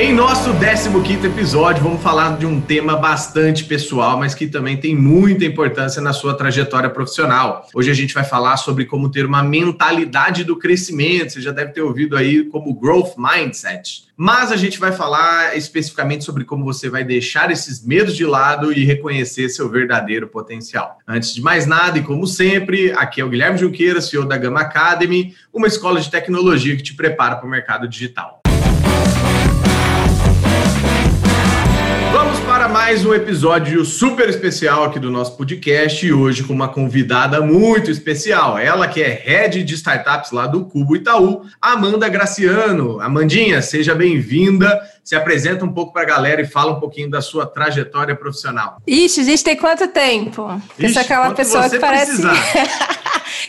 Em nosso 15 episódio, vamos falar de um tema bastante pessoal, mas que também tem muita importância na sua trajetória profissional. Hoje a gente vai falar sobre como ter uma mentalidade do crescimento. Você já deve ter ouvido aí como growth mindset. Mas a gente vai falar especificamente sobre como você vai deixar esses medos de lado e reconhecer seu verdadeiro potencial. Antes de mais nada, e como sempre, aqui é o Guilherme Junqueira, CEO da Gama Academy, uma escola de tecnologia que te prepara para o mercado digital. Para mais um episódio super especial aqui do nosso podcast e hoje com uma convidada muito especial. Ela que é head de startups lá do Cubo Itaú, Amanda Graciano. Amandinha, seja bem-vinda. Se apresenta um pouco para a galera e fala um pouquinho da sua trajetória profissional. Ixi, a gente tem quanto tempo? Ixi, Eu aquela pessoa que parece.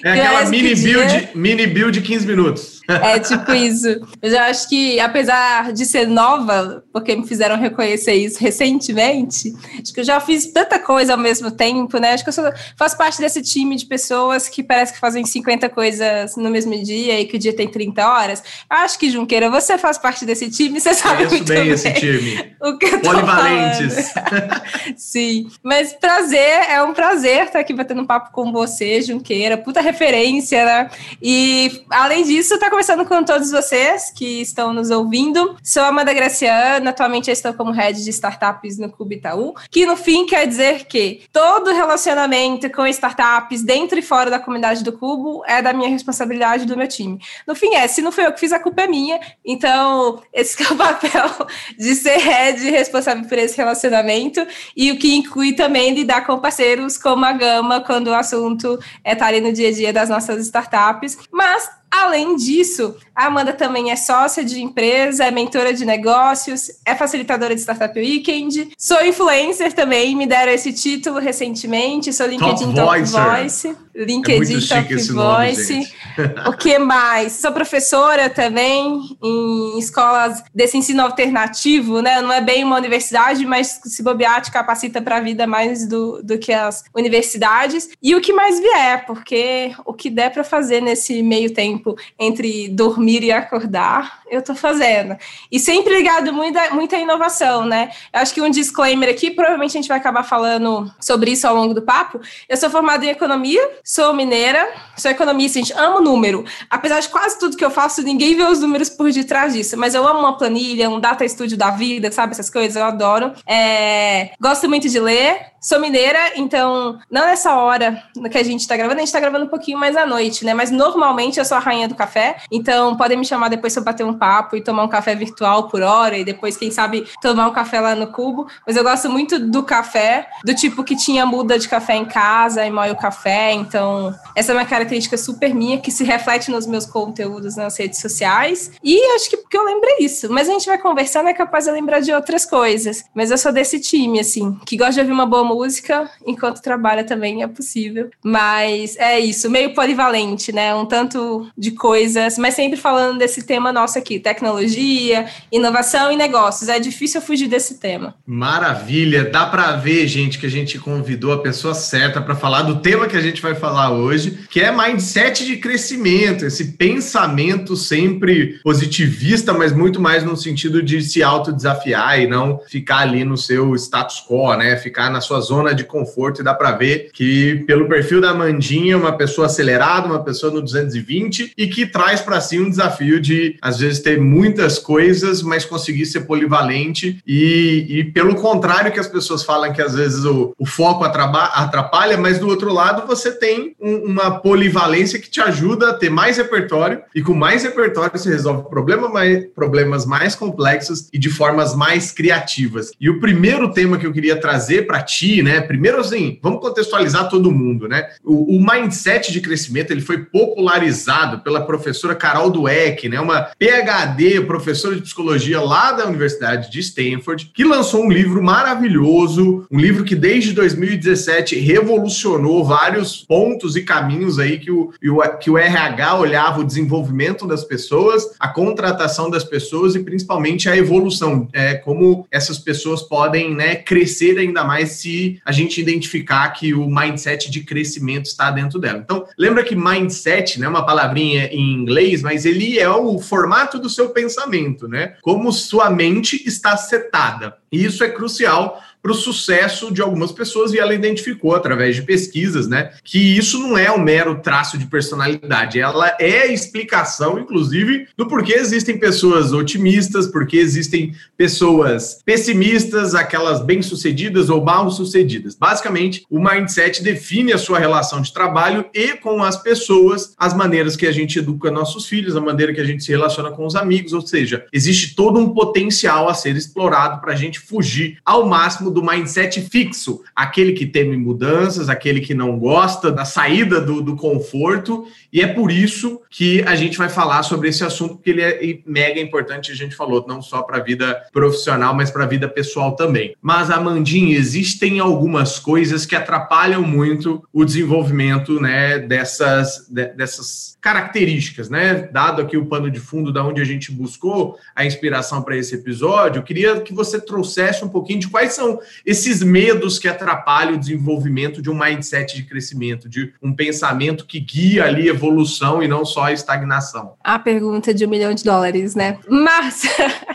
É aquela mini build, mini build de 15 minutos. É tipo isso. Eu já acho que, apesar de ser nova, porque me fizeram reconhecer isso recentemente, acho que eu já fiz tanta coisa ao mesmo tempo, né? Acho que eu sou, faço parte desse time de pessoas que parece que fazem 50 coisas no mesmo dia e que o dia tem 30 horas. Acho que, Junqueira, você faz parte desse time, você sabe Conheço muito bem, bem esse time. O que eu Polivalentes. Sim, mas prazer, é um prazer estar aqui batendo um papo com você, Junqueira. Puta referência, né? E, além disso, tá conversando com todos vocês que estão nos ouvindo. Sou Amanda Graciana, atualmente estou como head de startups no Clube Itaú, que no fim quer dizer que todo relacionamento com startups dentro e fora da comunidade do Cubo é da minha responsabilidade do meu time. No fim é, se não foi eu que fiz, a culpa é minha. Então, esse é o papel de ser head responsável por esse relacionamento e o que inclui também lidar com parceiros como a Gama quando o assunto é estar ali no dia a dia das nossas startups. Mas Além disso, a Amanda também é sócia de empresa, é mentora de negócios, é facilitadora de Startup Weekend. Sou influencer também, me deram esse título recentemente. Sou LinkedIn Top, Top Voice. LinkedIn é Top Voice. Nome, o que mais? Sou professora também em escolas desse ensino alternativo, né? Não é bem uma universidade, mas se bobear te capacita para a vida mais do, do que as universidades. E o que mais vier, porque o que der para fazer nesse meio tempo tempo entre dormir e acordar, eu estou fazendo. E sempre ligado muito a, muita inovação, né? Eu acho que um disclaimer aqui, provavelmente a gente vai acabar falando sobre isso ao longo do papo. Eu sou formada em economia, sou mineira, sou economista, gente, amo número. Apesar de quase tudo que eu faço, ninguém vê os números por detrás disso, mas eu amo uma planilha, um data studio da vida, sabe? Essas coisas, eu adoro. É, gosto muito de ler, Sou mineira, então não nessa hora que a gente tá gravando, a gente tá gravando um pouquinho mais à noite, né? Mas normalmente eu sou a rainha do café, então podem me chamar depois pra bater um papo e tomar um café virtual por hora e depois, quem sabe, tomar um café lá no cubo. Mas eu gosto muito do café, do tipo que tinha muda de café em casa e moe o café, então essa é uma característica super minha que se reflete nos meus conteúdos nas redes sociais. E acho que porque eu lembrei isso, mas a gente vai conversando é capaz de lembrar de outras coisas. Mas eu sou desse time, assim, que gosta de ouvir uma boa música enquanto trabalha também é possível. Mas é isso, meio polivalente, né? Um tanto de coisas, mas sempre falando desse tema nosso aqui: tecnologia, inovação e negócios. É difícil fugir desse tema. Maravilha! Dá para ver, gente, que a gente convidou a pessoa certa para falar do tema que a gente vai falar hoje, que é mindset de crescimento, esse pensamento sempre positivista, mas muito mais no sentido de se autodesafiar e não ficar ali no seu status quo, né? Ficar na sua zona de conforto e dá para ver que pelo perfil da Mandinha, uma pessoa acelerada, uma pessoa no 220 e que traz para si um desafio de às vezes ter muitas coisas, mas conseguir ser polivalente e, e pelo contrário que as pessoas falam que às vezes o, o foco atrapalha, mas do outro lado você tem um, uma polivalência que te ajuda a ter mais repertório e com mais repertório você resolve problema mais, problemas mais complexos e de formas mais criativas. E o primeiro tema que eu queria trazer para ti né? Primeiro, assim, vamos contextualizar todo mundo, né? O, o, mindset de crescimento ele foi popularizado pela professora Carol Dweck, né, uma PhD, professora de psicologia lá da Universidade de Stanford, que lançou um livro maravilhoso, um livro que desde 2017 revolucionou vários pontos e caminhos aí que o, que o RH olhava o desenvolvimento das pessoas, a contratação das pessoas e principalmente a evolução, é, como essas pessoas podem né, crescer ainda mais se a gente identificar que o mindset de crescimento está dentro dela. Então, lembra que mindset, né, uma palavrinha em inglês, mas ele é o formato do seu pensamento, né? Como sua mente está setada. E isso é crucial para o sucesso de algumas pessoas e ela identificou através de pesquisas, né, que isso não é um mero traço de personalidade, ela é a explicação, inclusive, do porquê existem pessoas otimistas, porque existem pessoas pessimistas, aquelas bem-sucedidas ou mal-sucedidas. Basicamente, o mindset define a sua relação de trabalho e com as pessoas, as maneiras que a gente educa nossos filhos, a maneira que a gente se relaciona com os amigos, ou seja, existe todo um potencial a ser explorado para a gente fugir ao máximo do mindset fixo, aquele que teme mudanças, aquele que não gosta da saída do, do conforto, e é por isso que a gente vai falar sobre esse assunto, porque ele é mega importante, a gente falou, não só para a vida profissional, mas para a vida pessoal também. Mas, Amandinha, existem algumas coisas que atrapalham muito o desenvolvimento né, dessas, de, dessas características, né? Dado aqui o pano de fundo da onde a gente buscou a inspiração para esse episódio, eu queria que você trouxesse um pouquinho de quais são esses medos que atrapalham o desenvolvimento de um mindset de crescimento, de um pensamento que guia ali evolução e não só a estagnação. A pergunta de um milhão de dólares, né? Mas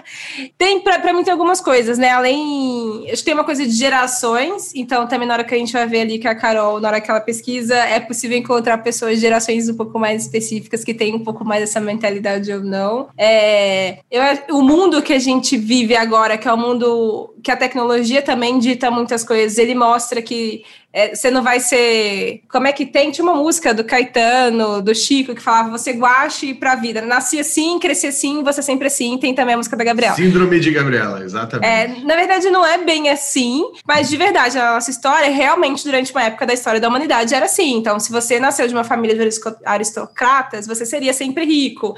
tem para mim tem algumas coisas, né? Além, acho que tem uma coisa de gerações, então também na hora que a gente vai ver ali que a Carol, na hora que ela pesquisa, é possível encontrar pessoas de gerações um pouco mais específicas que têm um pouco mais essa mentalidade ou não. É, eu, o mundo que a gente vive agora, que é o mundo que a tecnologia também dita muitas coisas, ele mostra que é, você não vai ser. Como é que tem? Tinha uma música do Caetano, do Chico, que falava: você guache pra vida. Nasci assim, cresci assim, você sempre assim. Tem também a música da Gabriela. Síndrome de Gabriela, exatamente. É, na verdade, não é bem assim, mas de verdade, a nossa história, realmente, durante uma época da história da humanidade, era assim. Então, se você nasceu de uma família de aristocratas, você seria sempre rico.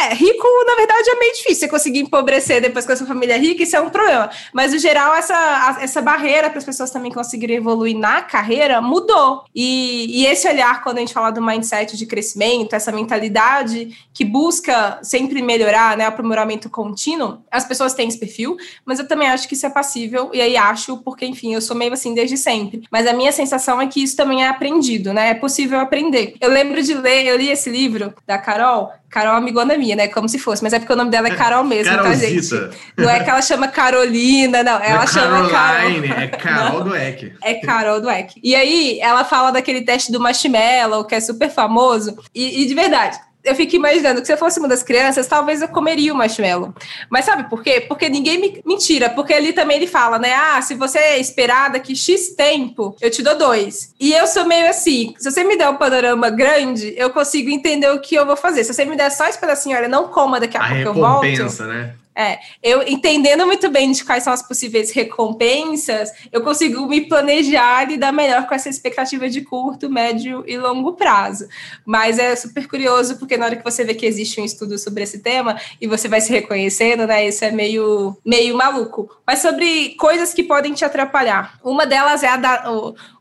É, rico, na verdade, é meio difícil você conseguir empobrecer depois que a sua família é rica, isso é um problema. Mas, no geral, essa, essa barreira para as pessoas também conseguirem evoluir na casa carreira mudou. E, e, esse olhar, quando a gente fala do mindset de crescimento, essa mentalidade que busca sempre melhorar, né, aprimoramento contínuo, as pessoas têm esse perfil, mas eu também acho que isso é passível, e aí acho, porque, enfim, eu sou meio assim desde sempre. Mas a minha sensação é que isso também é aprendido, né? É possível aprender. Eu lembro de ler, eu li esse livro da Carol, Carol amigona minha, né? Como se fosse, mas é porque o nome dela é Carol mesmo, tá, gente? Não é que ela chama Carolina, não. Ela é chama Caroline, Carol. É Carol Dweck. É Carol E aí, ela fala daquele teste do marshmallow, que é super famoso. E, e de verdade, eu fico imaginando que se eu fosse uma das crianças, talvez eu comeria o marshmallow. Mas sabe por quê? Porque ninguém me. Mentira, porque ali também ele fala, né? Ah, se você esperar daqui X tempo, eu te dou dois. E eu sou meio assim: se você me der um panorama grande, eu consigo entender o que eu vou fazer. Se você me der só esse pedacinho, olha, não coma daqui a, a pouco eu volto. né? É, eu entendendo muito bem de quais são as possíveis recompensas, eu consigo me planejar e dar melhor com essa expectativa de curto, médio e longo prazo. Mas é super curioso, porque na hora que você vê que existe um estudo sobre esse tema e você vai se reconhecendo, né? Isso é meio, meio maluco. Mas sobre coisas que podem te atrapalhar. Uma delas é a da,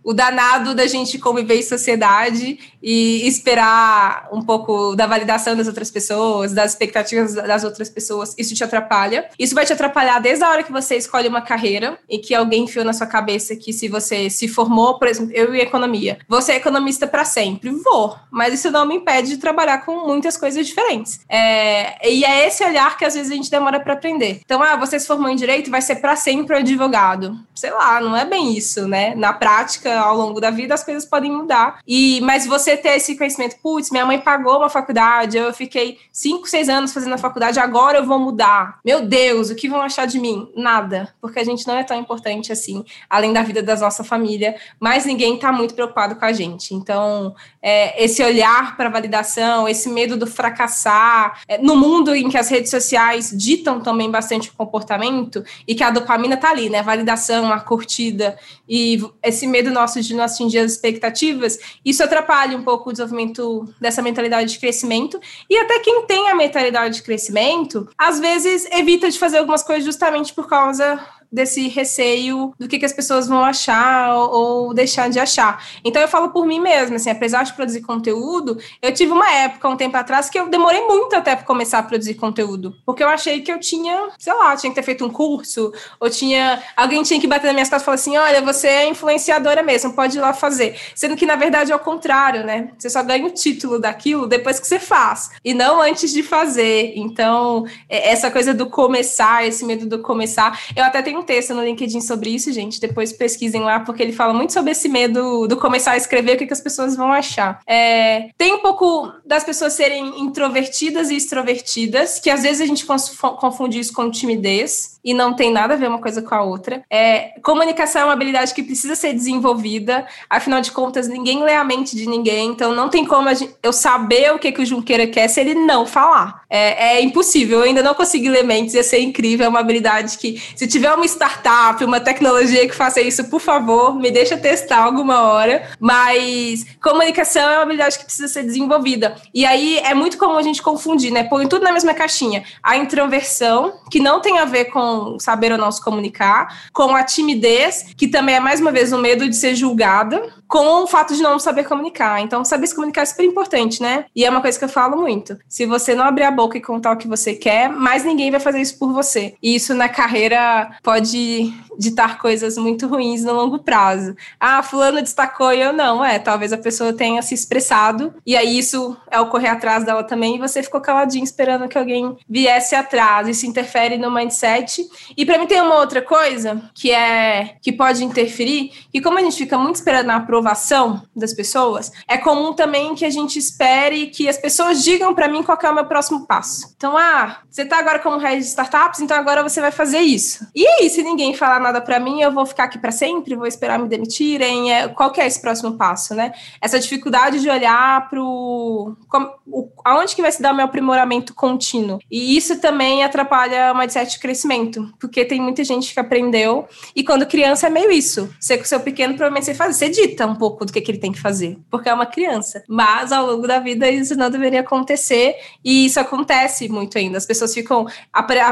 o danado da gente conviver em sociedade e esperar um pouco da validação das outras pessoas, das expectativas das outras pessoas, isso te atrapalha. Isso vai te atrapalhar desde a hora que você escolhe uma carreira e que alguém enfiou na sua cabeça que se você se formou, por exemplo, eu em economia, você é economista para sempre. Vou, mas isso não me impede de trabalhar com muitas coisas diferentes. É, e é esse olhar que às vezes a gente demora para aprender. Então, ah, você se formou em direito, vai ser para sempre um advogado. Sei lá, não é bem isso, né? Na prática, ao longo da vida, as coisas podem mudar. E mas você ter esse conhecimento, putz, minha mãe pagou uma faculdade, eu fiquei cinco, seis anos fazendo a faculdade, agora eu vou mudar? Meu Deus, o que vão achar de mim? Nada, porque a gente não é tão importante assim, além da vida da nossa família, mas ninguém está muito preocupado com a gente. Então, é, esse olhar para validação, esse medo do fracassar, é, no mundo em que as redes sociais ditam também bastante o comportamento e que a dopamina está ali, né? Validação, a curtida e esse medo nosso de não atingir as expectativas, isso atrapalha um pouco o desenvolvimento dessa mentalidade de crescimento. E até quem tem a mentalidade de crescimento, às vezes evita de fazer algumas coisas justamente por causa desse receio do que, que as pessoas vão achar ou, deixar de achar. Então eu falo por mim mesma, assim, apesar de produzir conteúdo, eu tive uma época, um tempo atrás, que eu demorei muito até começar a produzir conteúdo, porque eu achei que eu tinha, sei lá, tinha que ter feito um curso, ou tinha, alguém tinha que bater na minha costas e falar assim, olha, você é influenciadora mesmo, pode ir lá fazer. Sendo que, na verdade, é o contrário, né? Você só ganha o título daquilo depois que você faz, e não antes de fazer. Então, é, essa coisa do começar, esse medo do começar, eu até tenho um texto no LinkedIn sobre isso, gente. Depois pesquisem lá, porque ele fala muito sobre esse medo do começar a escrever, o que, que as pessoas vão achar. É, tem um pouco das pessoas serem introvertidas e extrovertidas, que às vezes a gente confunde isso com timidez e não tem nada a ver uma coisa com a outra. É, comunicação é uma habilidade que precisa ser desenvolvida, afinal de contas, ninguém lê a mente de ninguém, então não tem como eu saber o que, que o Junqueira quer se ele não falar. É, é, impossível, eu ainda não consegui ler mentes, ia ser incrível, é uma habilidade que, se tiver uma startup, uma tecnologia que faça isso, por favor, me deixa testar alguma hora, mas comunicação é uma habilidade que precisa ser desenvolvida. E aí é muito comum a gente confundir, né? Põe tudo na mesma caixinha. A introversão, que não tem a ver com saber ou não se comunicar, com a timidez, que também é mais uma vez o medo de ser julgada, com o fato de não saber comunicar. Então, saber se comunicar é super importante, né? E é uma coisa que eu falo muito. Se você não abrir a boca e contar o que você quer, mais ninguém vai fazer isso por você. E isso na carreira pode ditar coisas muito ruins no longo prazo. Ah, fulano destacou e eu não. É, talvez a pessoa tenha se expressado e aí isso é o correr atrás dela também e você ficou caladinho esperando que alguém viesse atrás. Isso interfere no mindset. E para mim tem uma outra coisa que é que pode interferir, que como a gente fica muito esperando a aprovação das pessoas, é comum também que a gente espere que as pessoas digam para mim qual é o meu próximo passo. Então, ah, você tá agora como head de startups, então agora você vai fazer isso. E aí, se ninguém falar nada para mim, eu vou ficar aqui para sempre, vou esperar me demitirem. É, qual que é esse próximo passo, né? Essa dificuldade de olhar para o aonde que vai se dar meu aprimoramento contínuo. E isso também atrapalha o mindset de crescimento, porque tem muita gente que aprendeu e quando criança é meio isso. Você com seu pequeno provavelmente você faz, você dita um pouco do que, que ele tem que fazer, porque é uma criança. Mas ao longo da vida isso não deveria acontecer e isso acontece muito ainda. As pessoas ficam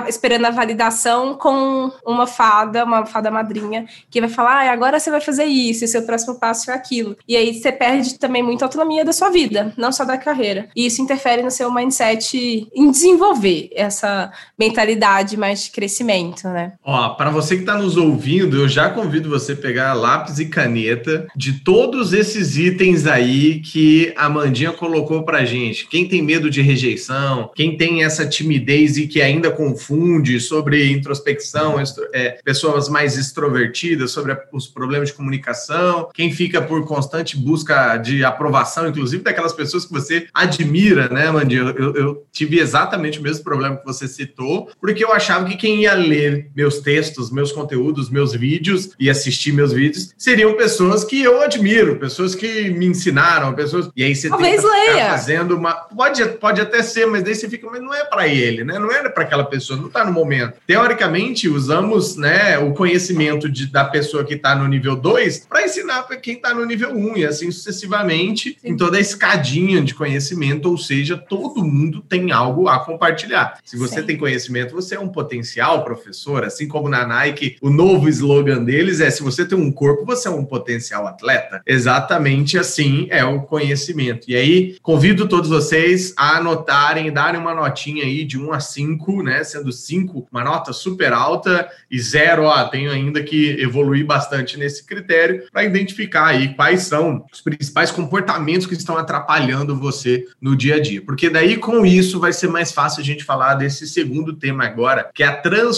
esperando a validação com uma fada, uma fada madrinha, que vai falar, ah, agora você vai fazer isso, e seu próximo passo é aquilo. E aí você perde também muita autonomia da sua vida, não só da carreira. E isso interfere no seu mindset em desenvolver essa mentalidade mais de crescimento, né? Ó, para você que está nos ouvindo, eu já convido você a pegar lápis e caneta de todos esses itens aí que a Mandinha colocou pra gente. Quem tem medo de rejeição, quem tem essa timidez e que ainda confunde sobre introspecção, é, pessoas mais mais extrovertida sobre os problemas de comunicação, quem fica por constante busca de aprovação, inclusive daquelas pessoas que você admira, né, Mandy? Eu, eu, tive exatamente o mesmo problema que você citou, porque eu achava que quem ia ler meus textos, meus conteúdos, meus vídeos e assistir meus vídeos seriam pessoas que eu admiro, pessoas que me ensinaram, pessoas. E aí você Talvez tem leia. fazendo uma. Pode, pode até ser, mas daí você fica, mas não é para ele, né? Não é para aquela pessoa, não está no momento. Teoricamente, usamos né, o conhecimento conhecimento de, da pessoa que está no nível 2 para ensinar para quem está no nível 1 um, e assim sucessivamente Sim. em toda a escadinha de conhecimento, ou seja, todo mundo tem algo a compartilhar. Se você Sim. tem conhecimento, você é um potencial professor, assim como na Nike, o novo slogan deles é: se você tem um corpo, você é um potencial atleta. Exatamente assim é o conhecimento. E aí, convido todos vocês a anotarem, darem uma notinha aí de 1 a 5, né? Sendo 5 uma nota super alta e 0, ó, tenho ainda que evoluir bastante nesse critério para identificar aí quais são os principais comportamentos que estão atrapalhando você no dia a dia. Porque daí, com isso, vai ser mais fácil a gente falar desse segundo tema agora, que é a transformação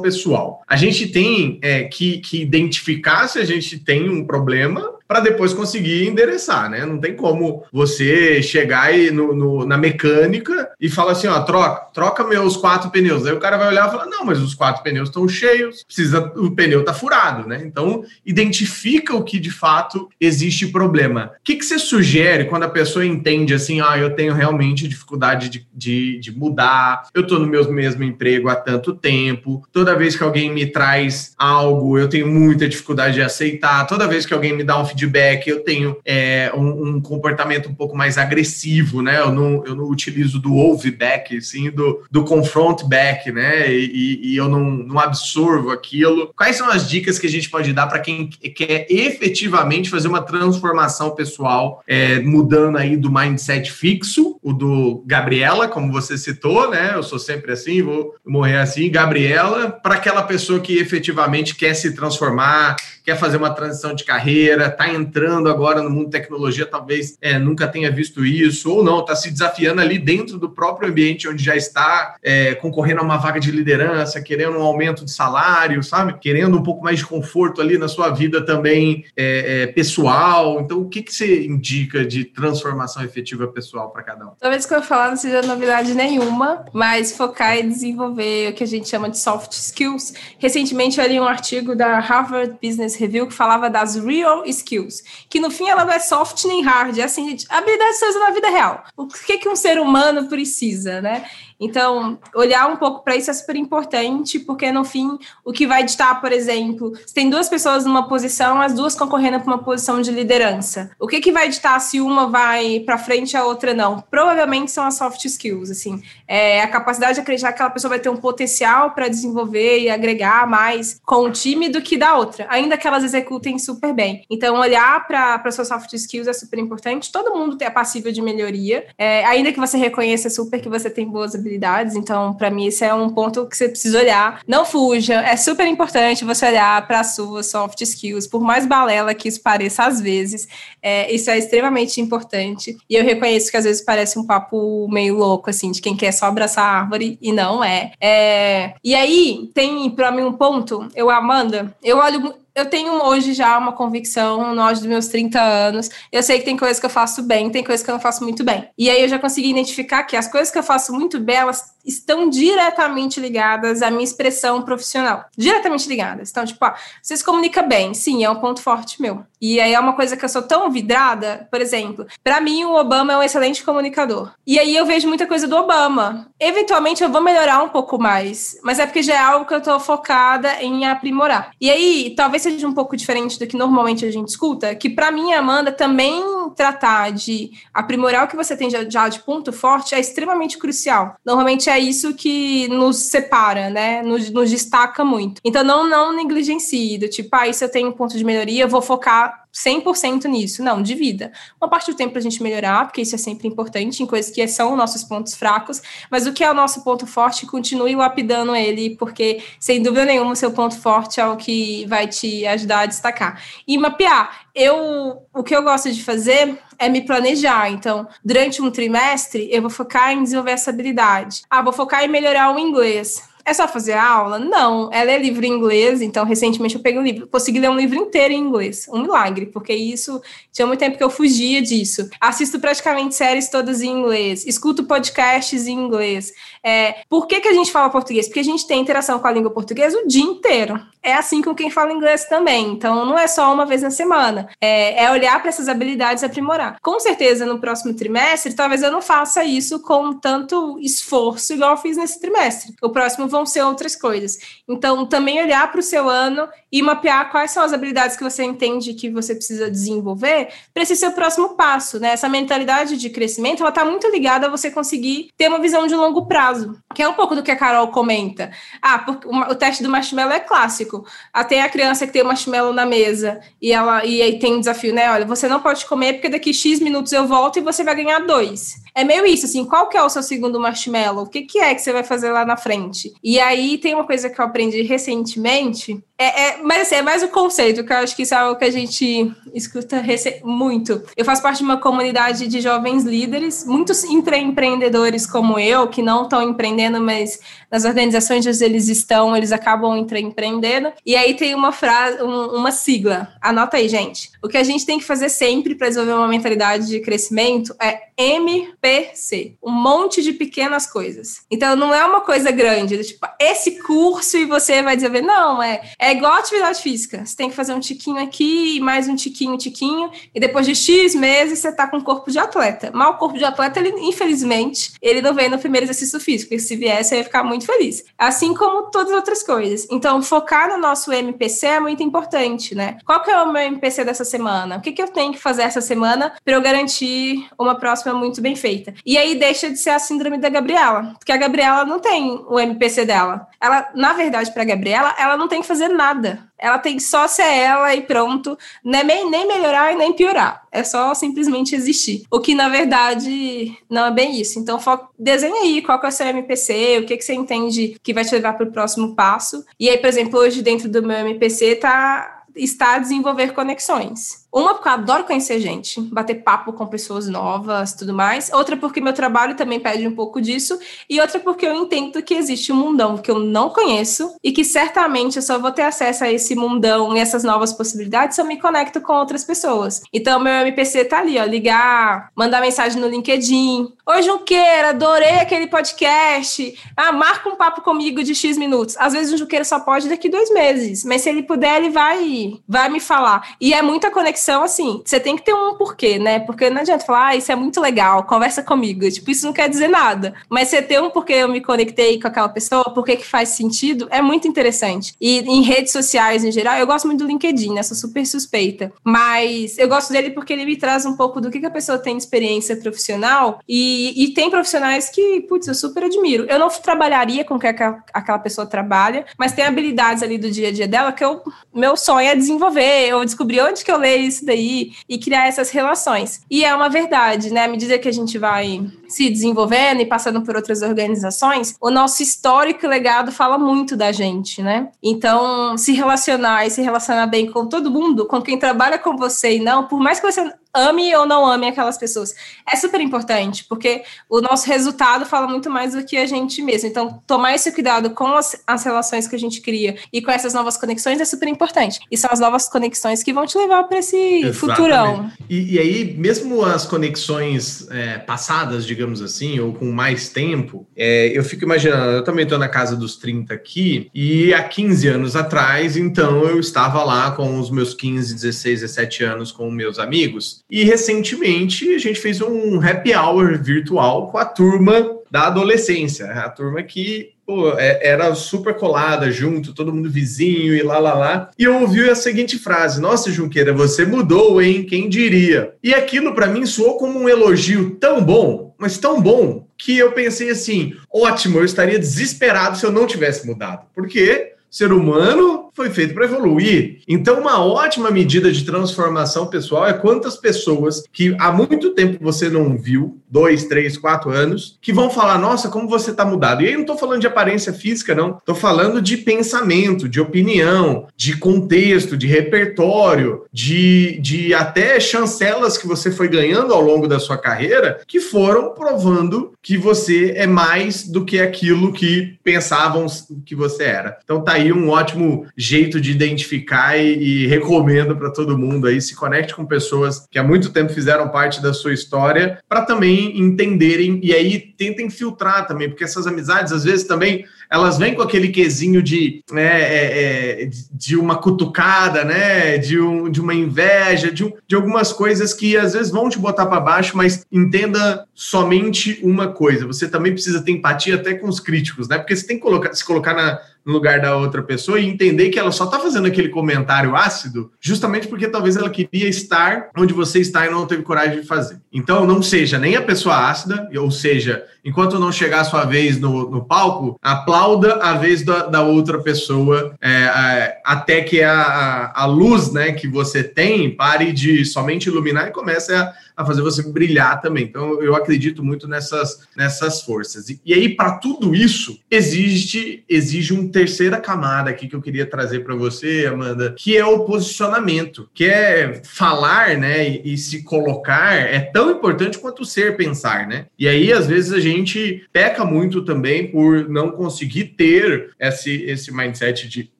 pessoal. A gente tem é, que, que identificar se a gente tem um problema para depois conseguir endereçar, né? Não tem como você chegar aí no, no, na mecânica e falar assim, ó, troca, troca meus quatro pneus. Aí o cara vai olhar e falar, não, mas os quatro pneus estão cheios, precisa, o pneu tá furado, né? Então, identifica o que de fato existe problema. O que, que você sugere quando a pessoa entende assim, ah, eu tenho realmente dificuldade de, de, de mudar, eu tô no meu mesmo emprego há tanto tempo, toda vez que alguém me traz algo, eu tenho muita dificuldade de aceitar, toda vez que alguém me dá um feedback, eu tenho é, um, um, comportamento um pouco mais agressivo, né? Eu não, eu não utilizo do ouve back, sim, do, do confront back, né? E, e eu não, não absorvo aquilo. Quais são as dicas que a gente pode dar para quem quer efetivamente fazer uma transformação pessoal, é, mudando aí do mindset fixo, o do Gabriela, como você citou, né? Eu sou sempre assim, vou morrer assim, Gabriela, para aquela pessoa que efetivamente quer se transformar, quer fazer uma transição de carreira, está entrando agora no mundo de tecnologia, talvez é, nunca tenha visto isso, ou não, está se desafiando ali dentro do próprio ambiente onde já está, é, concorrendo a uma vaga de liderança, querendo um aumento de salário, sabe? Querendo um pouco mais de conforto ali na sua vida também é, é pessoal. Então, o que, que você indica de transformação efetiva pessoal para cada um? Talvez o que eu falar não seja novidade nenhuma, mas focar e desenvolver o que a gente chama de soft skills. Recentemente eu li um artigo da Harvard Business Review que falava das real skills, que no fim ela não é soft nem hard, é assim, habilidades na vida real. O que, que um ser humano precisa, né? Então, olhar um pouco para isso é super importante, porque no fim, o que vai ditar, por exemplo, se tem duas pessoas numa posição, as duas concorrendo para uma posição de liderança. O que, que vai ditar se uma vai para frente e a outra não? Provavelmente são as soft skills, assim, é a capacidade de acreditar que aquela pessoa vai ter um potencial para desenvolver e agregar mais com o time do que da outra, ainda que elas executem super bem. Então, olhar para suas soft skills é super importante. Todo mundo é passível de melhoria, é, ainda que você reconheça super que você tem boas habilidades habilidades. Então, para mim, esse é um ponto que você precisa olhar. Não fuja, é super importante você olhar para as suas soft skills, por mais balela que isso pareça às vezes. É, isso é extremamente importante. E eu reconheço que às vezes parece um papo meio louco, assim, de quem quer só abraçar a árvore, e não é. é... E aí, tem para mim um ponto, eu, Amanda, eu olho eu tenho hoje já uma convicção no auge dos meus 30 anos. Eu sei que tem coisas que eu faço bem, tem coisas que eu não faço muito bem. E aí eu já consegui identificar que as coisas que eu faço muito bem, elas estão diretamente ligadas à minha expressão profissional. Diretamente ligadas. Então, tipo, ah, você se comunica bem. Sim, é um ponto forte meu. E aí é uma coisa que eu sou tão vidrada, por exemplo, para mim o Obama é um excelente comunicador. E aí eu vejo muita coisa do Obama. Eventualmente eu vou melhorar um pouco mais, mas é porque já é algo que eu tô focada em aprimorar. E aí, talvez seja um pouco diferente do que normalmente a gente escuta, que para mim, Amanda, também tratar de aprimorar o que você tem já de ponto forte é extremamente crucial. Normalmente é isso que nos separa, né? Nos, nos destaca muito. Então não não negligencie, do tipo, ah, isso eu tenho um ponto de melhoria, vou focar 100% nisso. Não, divida. Uma parte do tempo para a gente melhorar, porque isso é sempre importante, em coisas que são nossos pontos fracos, mas o que é o nosso ponto forte, continue lapidando ele, porque, sem dúvida nenhuma, o seu ponto forte é o que vai te ajudar a destacar. E mapear. Eu, o que eu gosto de fazer é me planejar. Então, durante um trimestre, eu vou focar em desenvolver essa habilidade. Ah, vou focar em melhorar o inglês. É só fazer aula? Não. Ela é livro em inglês, então recentemente eu peguei um livro, consegui ler um livro inteiro em inglês. Um milagre, porque isso tinha muito tempo que eu fugia disso. Assisto praticamente séries todas em inglês, escuto podcasts em inglês. É, por que, que a gente fala português? Porque a gente tem interação com a língua portuguesa o dia inteiro. É assim com quem fala inglês também. Então, não é só uma vez na semana. É, é olhar para essas habilidades e aprimorar. Com certeza, no próximo trimestre, talvez eu não faça isso com tanto esforço igual eu fiz nesse trimestre. O próximo vão ser outras coisas. Então, também olhar para o seu ano e mapear quais são as habilidades que você entende que você precisa desenvolver para esse seu próximo passo, né? Essa mentalidade de crescimento, ela está muito ligada a você conseguir ter uma visão de longo prazo, que é um pouco do que a Carol comenta. Ah, o teste do marshmallow é clássico. Até a criança que tem o marshmallow na mesa e ela e aí tem um desafio, né? Olha, você não pode comer porque daqui X minutos eu volto e você vai ganhar dois. É meio isso, assim, qual que é o seu segundo marshmallow? O que, que é que você vai fazer lá na frente? E aí tem uma coisa que eu aprendi recentemente, é, é, mas assim, é mais o conceito, que eu acho que isso é algo que a gente escuta muito. Eu faço parte de uma comunidade de jovens líderes, muitos intraempreendedores como eu, que não estão empreendendo, mas nas organizações onde eles estão, eles acabam empreendendo. E aí tem uma frase, um, uma sigla. Anota aí, gente. O que a gente tem que fazer sempre para desenvolver uma mentalidade de crescimento é MPC. Um monte de pequenas coisas. Então não é uma coisa grande, tipo, esse curso e você vai desenvolver. Não, é, é igual atividade física. Você tem que fazer um tiquinho aqui, mais um tiquinho, um tiquinho, e depois de X meses você tá com o corpo de atleta. Mas o corpo de atleta, ele, infelizmente, ele não vem no primeiro exercício físico, porque se viesse, ia ficar muito feliz. Assim como todas as outras coisas. Então, focar no nosso MPC é muito importante, né? Qual que é o meu MPC dessa semana? O que, que eu tenho que fazer essa semana para eu garantir uma próxima muito bem feita? E aí deixa de ser a síndrome da Gabriela, porque a Gabriela não tem o MPC dela. Ela, na verdade, para Gabriela, ela não tem que fazer nada. Ela tem só ser ela e pronto. Não é nem, nem melhorar e nem piorar. É só simplesmente existir. O que, na verdade, não é bem isso. Então, desenha aí qual que é o seu MPC, o que, que você entende que vai te levar para o próximo passo. E aí, por exemplo, hoje dentro do meu MPC tá, está desenvolver conexões. Uma, porque eu adoro conhecer gente, bater papo com pessoas novas, tudo mais. Outra, porque meu trabalho também pede um pouco disso. E outra, porque eu entendo que existe um mundão que eu não conheço e que certamente eu só vou ter acesso a esse mundão e essas novas possibilidades se eu me conecto com outras pessoas. Então, meu MPC tá ali, ó. Ligar, mandar mensagem no LinkedIn. Oi, Junqueira, adorei aquele podcast. Ah, marca um papo comigo de X minutos. Às vezes o Junqueira só pode daqui dois meses. Mas se ele puder, ele vai, vai me falar. E é muita conexão conexão, assim, você tem que ter um porquê, né? Porque não adianta falar, ah, isso é muito legal, conversa comigo. Tipo, isso não quer dizer nada. Mas você ter um porquê eu me conectei com aquela pessoa, porquê que faz sentido, é muito interessante. E em redes sociais, em geral, eu gosto muito do LinkedIn, né? Sou super suspeita. Mas eu gosto dele porque ele me traz um pouco do que, que a pessoa tem de experiência profissional. E, e tem profissionais que, putz, eu super admiro. Eu não trabalharia com o que aquela pessoa trabalha, mas tem habilidades ali do dia a dia dela que eu, meu sonho é desenvolver. Eu descobri onde que eu leio isso daí e criar essas relações. E é uma verdade, né? À medida que a gente vai se desenvolvendo e passando por outras organizações, o nosso histórico e legado fala muito da gente, né? Então, se relacionar e se relacionar bem com todo mundo, com quem trabalha com você e não, por mais que você ame ou não ame aquelas pessoas. É super importante, porque o nosso resultado fala muito mais do que a gente mesmo. Então, tomar esse cuidado com as, as relações que a gente cria e com essas novas conexões é super importante. E são as novas conexões que vão te levar para esse Exatamente. futurão. E, e, aí, mesmo as conexões é, passadas, digamos assim, ou com mais tempo, é, eu fico imaginando, eu também estou na casa dos 30 aqui, e há 15 anos atrás, então, eu estava lá com os meus 15, 16, 17 anos com meus amigos. E recentemente a gente fez um happy hour virtual com a turma da adolescência, a turma que pô, é, era super colada junto, todo mundo vizinho e lá lá lá. E eu ouvi a seguinte frase: Nossa, Junqueira, você mudou, hein? Quem diria? E aquilo para mim soou como um elogio tão bom, mas tão bom, que eu pensei assim: ótimo, eu estaria desesperado se eu não tivesse mudado. Porque ser humano foi feito para evoluir. Então, uma ótima medida de transformação pessoal é quantas pessoas que há muito tempo você não viu, dois, três, quatro anos, que vão falar: Nossa, como você está mudado. E aí, não estou falando de aparência física, não. Estou falando de pensamento, de opinião, de contexto, de repertório, de, de até chancelas que você foi ganhando ao longo da sua carreira, que foram provando que você é mais do que aquilo que pensavam que você era. Então, tá aí um ótimo jeito de identificar e, e recomendo para todo mundo aí. Se conecte com pessoas que há muito tempo fizeram parte da sua história para também entenderem e aí tentem filtrar também, porque essas amizades às vezes também elas vêm com aquele quesinho de, né, é, é, de uma cutucada, né, de, um, de uma inveja, de, de algumas coisas que às vezes vão te botar para baixo, mas entenda somente uma coisa: você também precisa ter empatia até com os críticos, né? Porque você tem que colocar, se colocar na, no lugar da outra pessoa e entender que ela só está fazendo aquele comentário ácido justamente porque talvez ela queria estar onde você está e não teve coragem de fazer. Então, não seja nem a pessoa ácida, ou seja, enquanto não chegar a sua vez no, no palco, aplauda a vez da, da outra pessoa é, até que a, a, luz né, que você tem pare de somente iluminar e comece a a fazer você brilhar também. Então, eu acredito muito nessas, nessas forças. E, e aí, para tudo isso, existe, exige uma terceira camada aqui que eu queria trazer para você, Amanda, que é o posicionamento, que é falar, né, e, e se colocar é tão importante quanto ser pensar, né? E aí, às vezes, a gente peca muito também por não conseguir ter esse, esse mindset de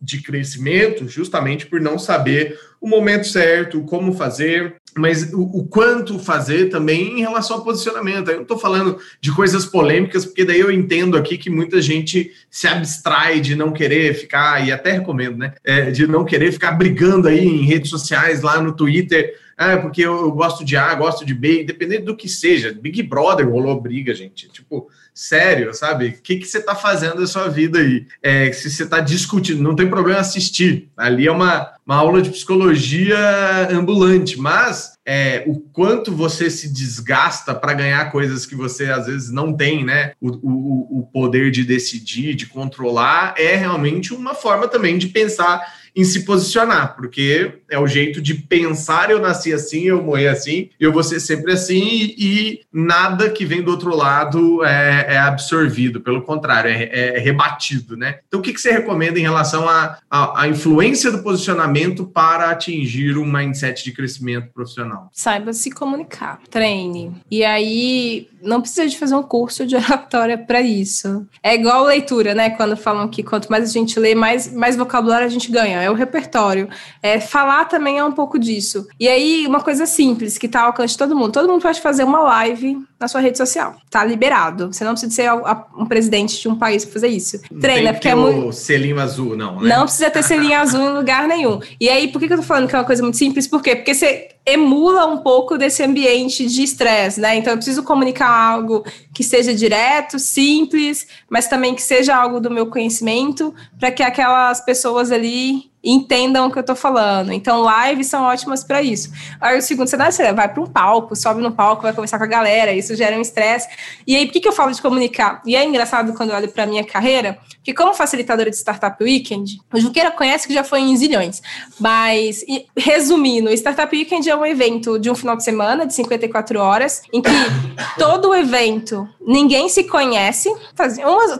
de crescimento, justamente por não saber o momento certo, como fazer, mas o, o, quanto fazer também em relação ao posicionamento. Eu não estou falando de coisas polêmicas, porque daí eu entendo aqui que muita gente se abstrai de não querer ficar, e até recomendo, né? É, de não querer ficar brigando aí em redes sociais, lá no Twitter. Ah, porque eu, eu gosto de A, gosto de B, independente do que seja. Big Brother rolou briga, gente. Tipo, sério, sabe? O que, que você está fazendo da sua vida aí? É, se você está discutindo, não tem problema assistir. Ali é uma, uma aula de psicologia ambulante, mas é, o quanto você se desgasta para ganhar coisas que você às vezes não tem, né? O, o, o poder de decidir, de controlar, é realmente uma forma também de pensar em se posicionar, porque é o jeito de pensar, eu nasci assim, eu morri assim, eu vou ser sempre assim, e, nada que vem do outro lado é, é absorvido, pelo contrário, é, é, rebatido, né? Então, o que, que você recomenda em relação à influência do posicionamento para atingir um mindset de crescimento profissional? Saiba se comunicar, treine. E aí, não precisa de fazer um curso de oratória para isso. É igual leitura, né? Quando falam que quanto mais a gente lê, mais, mais vocabulário a gente ganha. É o repertório. É, falar também é um pouco disso. E aí, uma coisa simples, que tá ao alcance de todo mundo. Todo mundo pode fazer uma live na sua rede social. Tá liberado. Você não precisa ser um presidente de um país para fazer isso. Não Treina, porque é muito. selinho azul, não. Né? Não precisa ter selinho azul em lugar nenhum. E aí, por que, que eu tô falando que é uma coisa muito simples? Por quê? Porque você emula um pouco desse ambiente de estresse, né? Então eu preciso comunicar algo que seja direto, simples, mas também que seja algo do meu conhecimento, para que aquelas pessoas ali entendam o que eu tô falando. Então, lives são ótimas para isso. Aí, o segundo cenário, você vai para um palco, sobe no palco, vai conversar com a galera, isso gera um estresse. E aí, por que, que eu falo de comunicar? E é engraçado quando eu olho para minha carreira, que como facilitadora de Startup Weekend, o Juqueira conhece que já foi em zilhões, mas, resumindo, Startup Weekend é um evento de um final de semana, de 54 horas, em que todo o evento, ninguém se conhece,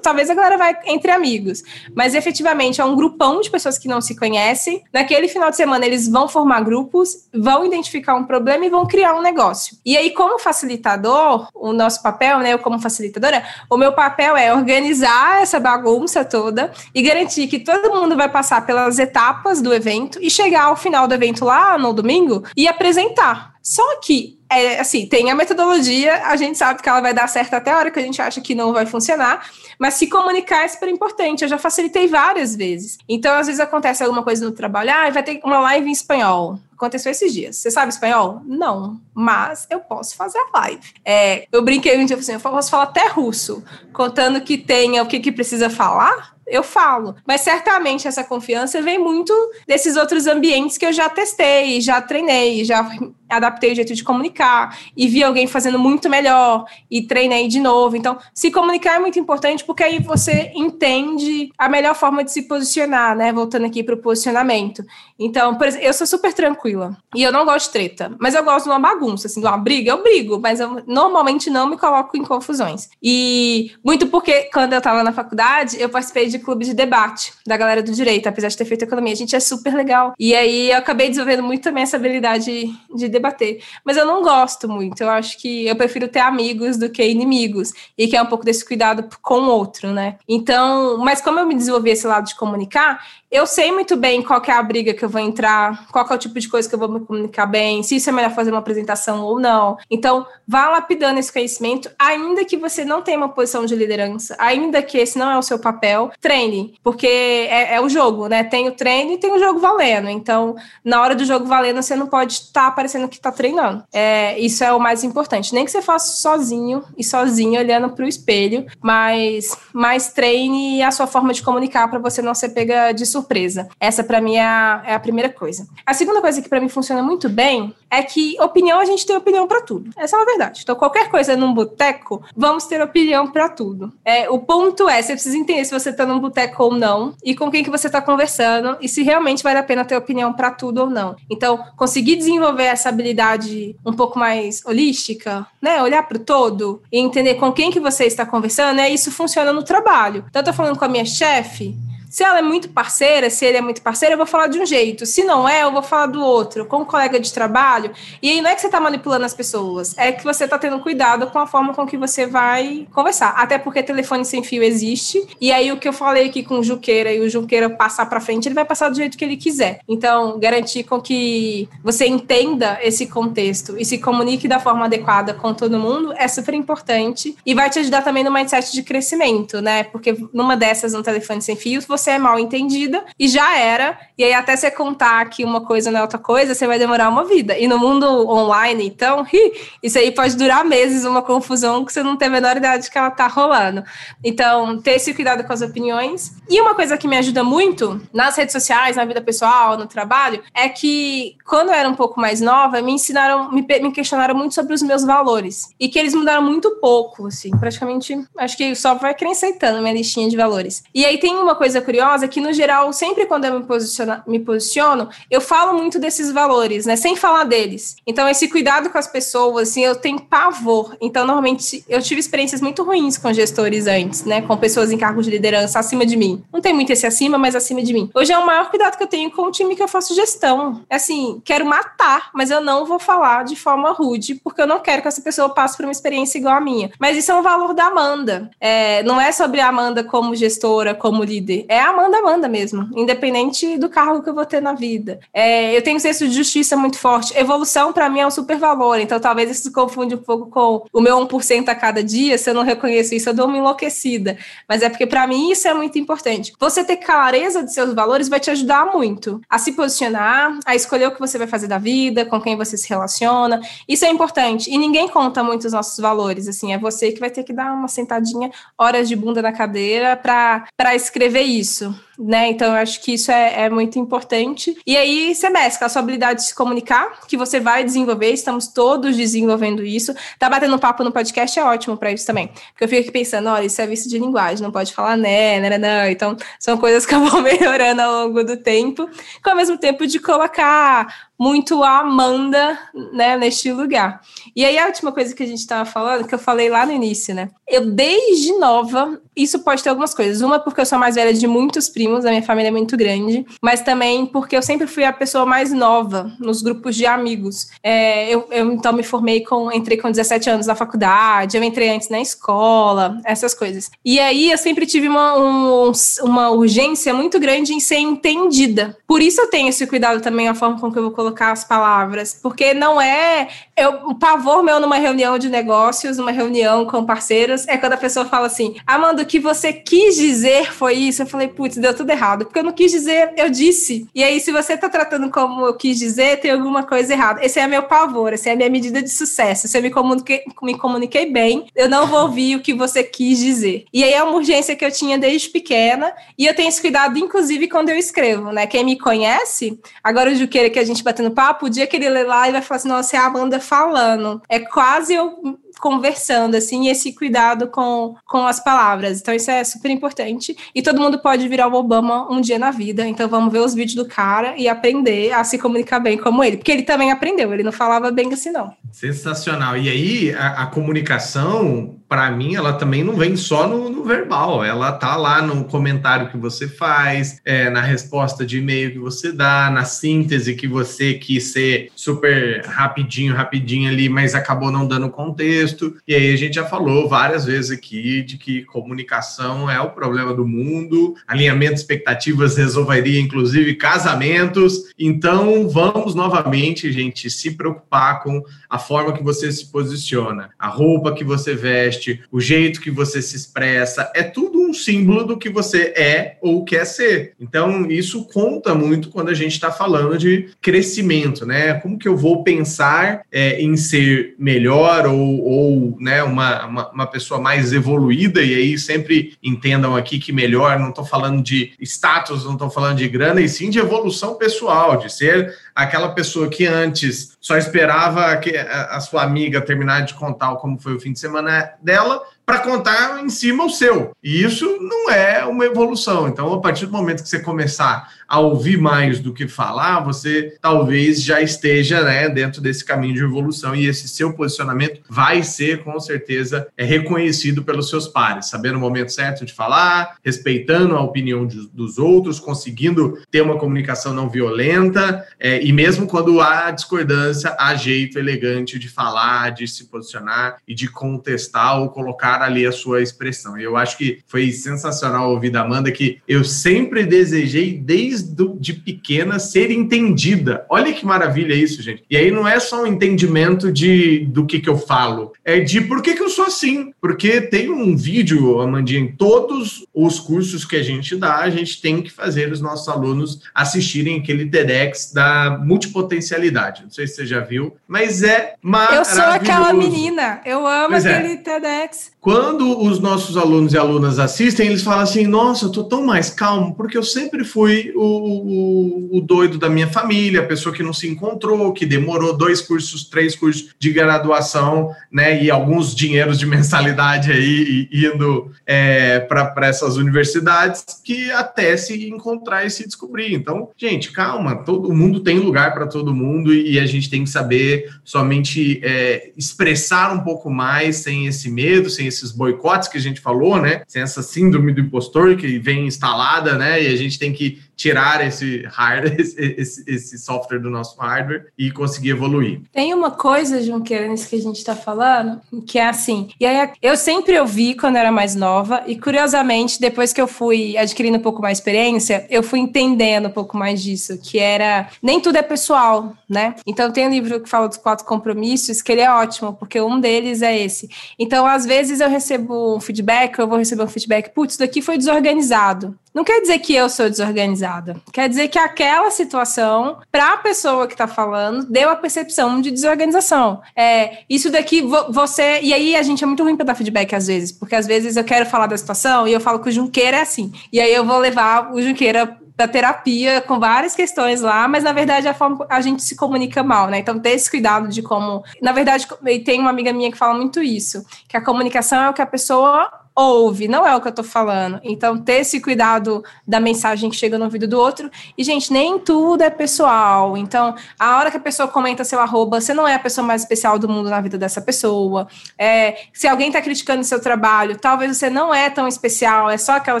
talvez a galera vai entre amigos, mas efetivamente é um grupão de pessoas que não se conhecem, conhece. Naquele final de semana, eles vão formar grupos, vão identificar um problema e vão criar um negócio. E aí, como facilitador, o nosso papel, né, eu como facilitadora, o meu papel é organizar essa bagunça toda e garantir que todo mundo vai passar pelas etapas do evento e chegar ao final do evento lá no domingo e apresentar. Só que, é, assim, tem a metodologia, a gente sabe que ela vai dar certo até a hora que a gente acha que não vai funcionar, mas se comunicar é super importante. Eu já facilitei várias vezes. Então, às vezes acontece alguma coisa no trabalho, ah, vai ter uma live em espanhol. Aconteceu esses dias. Você sabe espanhol? Não, mas eu posso fazer a live. É, eu brinquei um dia assim, eu posso falar até russo, contando que tenha o que, que precisa falar eu falo. Mas certamente essa confiança vem muito desses outros ambientes que eu já testei, já treinei, já adaptei o jeito de comunicar e vi alguém fazendo muito melhor e treinei de novo. Então, se comunicar é muito importante porque aí você entende a melhor forma de se posicionar, né? Voltando aqui para o posicionamento. Então, por exemplo, eu sou super tranquila e eu não gosto de treta, mas eu gosto de uma bagunça, assim, de uma briga, eu brigo, mas eu normalmente não me coloco em confusões. E muito porque quando eu estava na faculdade, eu participei de de clube de debate da galera do direito, apesar de ter feito economia. A gente é super legal. E aí eu acabei desenvolvendo muito também essa habilidade de debater. Mas eu não gosto muito. Eu acho que eu prefiro ter amigos do que inimigos. E que é um pouco desse cuidado com o outro, né? Então, mas como eu me desenvolvi esse lado de comunicar, eu sei muito bem qual é a briga que eu vou entrar, qual é o tipo de coisa que eu vou me comunicar bem, se isso é melhor fazer uma apresentação ou não. Então, vá lapidando esse conhecimento, ainda que você não tenha uma posição de liderança, ainda que esse não é o seu papel, treine, porque é, é o jogo, né? Tem o treino e tem o jogo valendo. Então, na hora do jogo valendo, você não pode estar tá parecendo que está treinando. É, isso é o mais importante. Nem que você faça sozinho e sozinho, olhando para o espelho, mas, mas treine a sua forma de comunicar para você não ser pega de surpresa surpresa. Essa, para mim, é a, é a primeira coisa. A segunda coisa que para mim funciona muito bem é que opinião a gente tem opinião para tudo. Essa é a verdade. Então, qualquer coisa num boteco, vamos ter opinião para tudo. É, o ponto é, você precisa entender se você tá num boteco ou não, e com quem que você tá conversando, e se realmente vale a pena ter opinião para tudo ou não. Então, conseguir desenvolver essa habilidade um pouco mais holística, né? Olhar para o todo e entender com quem que você está conversando, é isso funciona no trabalho. Então, eu tô falando com a minha chefe, se ela é muito parceira, se ele é muito parceiro, eu vou falar de um jeito. Se não é, eu vou falar do outro, com colega de trabalho. E aí não é que você está manipulando as pessoas, é que você está tendo cuidado com a forma com que você vai conversar. Até porque telefone sem fio existe. E aí o que eu falei aqui com o Juqueira e o Juqueira passar para frente, ele vai passar do jeito que ele quiser. Então, garantir com que você entenda esse contexto e se comunique da forma adequada com todo mundo é super importante e vai te ajudar também no mindset de crescimento, né? Porque numa dessas, um telefone sem fio, você você é mal entendida e já era. E aí, até você contar que uma coisa não é outra coisa, você vai demorar uma vida. E no mundo online, então, isso aí pode durar meses, uma confusão que você não tem a menor ideia de que ela tá rolando. Então, ter esse cuidado com as opiniões. E uma coisa que me ajuda muito nas redes sociais, na vida pessoal, no trabalho, é que quando eu era um pouco mais nova, me ensinaram, me, me questionaram muito sobre os meus valores. E que eles mudaram muito pouco, assim, praticamente, acho que só vai acrescentando minha listinha de valores. E aí tem uma coisa curiosa que, no geral, sempre quando eu me, posiciona, me posiciono, eu falo muito desses valores, né? Sem falar deles. Então, esse cuidado com as pessoas, assim, eu tenho pavor. Então, normalmente, eu tive experiências muito ruins com gestores antes, né? Com pessoas em cargos de liderança acima de mim. Não tem muito esse acima, mas acima de mim. Hoje é o maior cuidado que eu tenho com o time que eu faço gestão. É assim, quero matar, mas eu não vou falar de forma rude, porque eu não quero que essa pessoa passe por uma experiência igual a minha. Mas isso é um valor da Amanda. É, não é sobre a Amanda como gestora, como líder. É é a Amanda Amanda mesmo, independente do cargo que eu vou ter na vida. É, eu tenho um senso de justiça muito forte. Evolução, para mim, é um super valor. Então, talvez isso se confunde um pouco com o meu 1% a cada dia. Se eu não reconheço isso, eu dou uma enlouquecida. Mas é porque, para mim, isso é muito importante. Você ter clareza de seus valores vai te ajudar muito a se posicionar, a escolher o que você vai fazer da vida, com quem você se relaciona. Isso é importante. E ninguém conta muito os nossos valores. Assim, é você que vai ter que dar uma sentadinha, horas de bunda na cadeira, para escrever isso isso, né? Então, eu acho que isso é, é, muito importante. E aí, você mescla a sua habilidade de se comunicar, que você vai desenvolver, estamos todos desenvolvendo isso. Tá batendo papo no podcast é ótimo para isso também. Porque eu fico aqui pensando, olha, isso é vício de linguagem, não pode falar né, né, né, né. Então, são coisas que eu vou melhorando ao longo do tempo, com ao mesmo tempo de colocar muito a Amanda, né, neste lugar. E aí a última coisa que a gente estava falando, que eu falei lá no início, né? Eu desde nova, isso pode ter algumas coisas. Uma porque eu sou mais velha de muitos primos, a minha família é muito grande, mas também porque eu sempre fui a pessoa mais nova nos grupos de amigos. É, eu, eu então me formei com, entrei com 17 anos na faculdade, eu entrei antes na escola, essas coisas. E aí eu sempre tive uma, um, uma urgência muito grande em ser entendida. Por isso eu tenho esse cuidado também a forma com que eu vou colocar as palavras, porque não é. Eu, o pavor meu numa reunião de negócios, numa reunião com parceiros, é quando a pessoa fala assim: Amanda, o que você quis dizer foi isso. Eu falei, putz, deu tudo errado, porque eu não quis dizer, eu disse. E aí, se você tá tratando como eu quis dizer, tem alguma coisa errada. Esse é meu pavor, essa é a minha medida de sucesso. Se eu me comuniquei, me comuniquei bem, eu não vou ouvir o que você quis dizer. E aí é uma urgência que eu tinha desde pequena, e eu tenho esse cuidado, inclusive, quando eu escrevo, né? Quem me conhece, agora o Juqueira que a gente batendo papo, o dia que ele lê lá e vai falar assim, nossa, é a Amanda falando. É quase eu conversando, assim, esse cuidado com, com as palavras. Então, isso é super importante. E todo mundo pode virar o Obama um dia na vida. Então, vamos ver os vídeos do cara e aprender a se comunicar bem como ele. Porque ele também aprendeu, ele não falava bem assim, não. Sensacional. E aí, a, a comunicação para mim, ela também não vem só no, no, verbal, ela tá lá no comentário que você faz, é, na resposta de e-mail que você dá, na síntese que você quis ser super rapidinho, rapidinho ali, mas acabou não dando contexto. E aí a gente já falou várias vezes aqui de que comunicação é o problema do mundo, alinhamento de expectativas resolveria inclusive casamentos. Então, vamos novamente, gente, se preocupar com a forma que você se posiciona, a roupa que você veste, o jeito que você se expressa, é tudo um símbolo do que você é ou quer ser. Então, isso conta muito quando a gente está falando de crescimento, né? Como que eu vou pensar é, em ser melhor ou, ou né, uma, uma, uma, pessoa mais evoluída, e aí sempre entendam aqui que melhor, não estou falando de status, não estou falando de grana, e sim de evolução pessoal, de ser aquela pessoa que antes só esperava que a sua amiga terminar de contar como foi o fim de semana dela para contar em cima o seu. E isso não é uma evolução. Então, a partir do momento que você começar a ouvir mais do que falar, você talvez já esteja né, dentro desse caminho de evolução e esse seu posicionamento vai ser, com certeza, é reconhecido pelos seus pares, sabendo o momento certo de falar, respeitando a opinião de, dos outros, conseguindo ter uma comunicação não violenta é, e mesmo quando há discordância, há jeito elegante de falar, de se posicionar e de contestar ou colocar ali a sua expressão. E eu acho que foi sensacional ouvir da Amanda que eu sempre desejei, desde de pequena, ser entendida. Olha que maravilha isso, gente. E aí não é só um entendimento de do que, que eu falo, é de por que, que eu sou assim. Porque tem um vídeo, Amandinha, em todos os cursos que a gente dá, a gente tem que fazer os nossos alunos assistirem aquele TEDx da multipotencialidade. Não sei se você já viu, mas é maravilhoso. Eu sou aquela menina, eu amo pois é. aquele é. TEDx. Quando os nossos alunos e alunas assistem, eles falam assim: Nossa, eu tô tão mais calmo, porque eu sempre fui o, o, o, doido da minha família, a pessoa que não se encontrou, que demorou dois cursos, três cursos de graduação, né, e alguns dinheiros de mensalidade aí indo é, para essas universidades, que até se encontrar e se descobrir. Então, gente, calma, todo mundo tem lugar para todo mundo e, e, a gente tem que saber somente é, expressar um pouco mais sem esse medo, sem esses boicotes que a gente falou, né? Sem essa síndrome do impostor que vem instalada, né? E a gente tem que tirar esse hardware, esse, esse, software do nosso hardware e conseguir evoluir. Tem uma coisa, Junqueira, nisso que a gente está falando, que é assim. E aí eu sempre ouvi quando era mais nova, e curiosamente, depois que eu fui adquirindo um pouco mais experiência, eu fui entendendo um pouco mais disso, que era nem tudo é pessoal, né? Então tem um livro que fala dos quatro compromissos, que ele é ótimo, porque um deles é esse. Então, às vezes eu recebo um feedback, eu vou receber um feedback, putz, isso daqui foi desorganizado. Não quer dizer que eu sou desorganizada. Quer dizer que aquela situação, para a pessoa que está falando, deu a percepção de desorganização. É, isso daqui, você. E aí a gente é muito ruim para dar feedback às vezes, porque às vezes eu quero falar da situação e eu falo que o Junqueira é assim. E aí eu vou levar o Junqueira da terapia com várias questões lá, mas na verdade a forma a gente se comunica mal, né? Então ter esse cuidado de como, na verdade, tem uma amiga minha que fala muito isso, que a comunicação é o que a pessoa ouve, não é o que eu tô falando. Então, ter esse cuidado da mensagem que chega no ouvido do outro. E, gente, nem tudo é pessoal. Então, a hora que a pessoa comenta seu arroba, você não é a pessoa mais especial do mundo na vida dessa pessoa. É, se alguém tá criticando seu trabalho, talvez você não é tão especial, é só aquela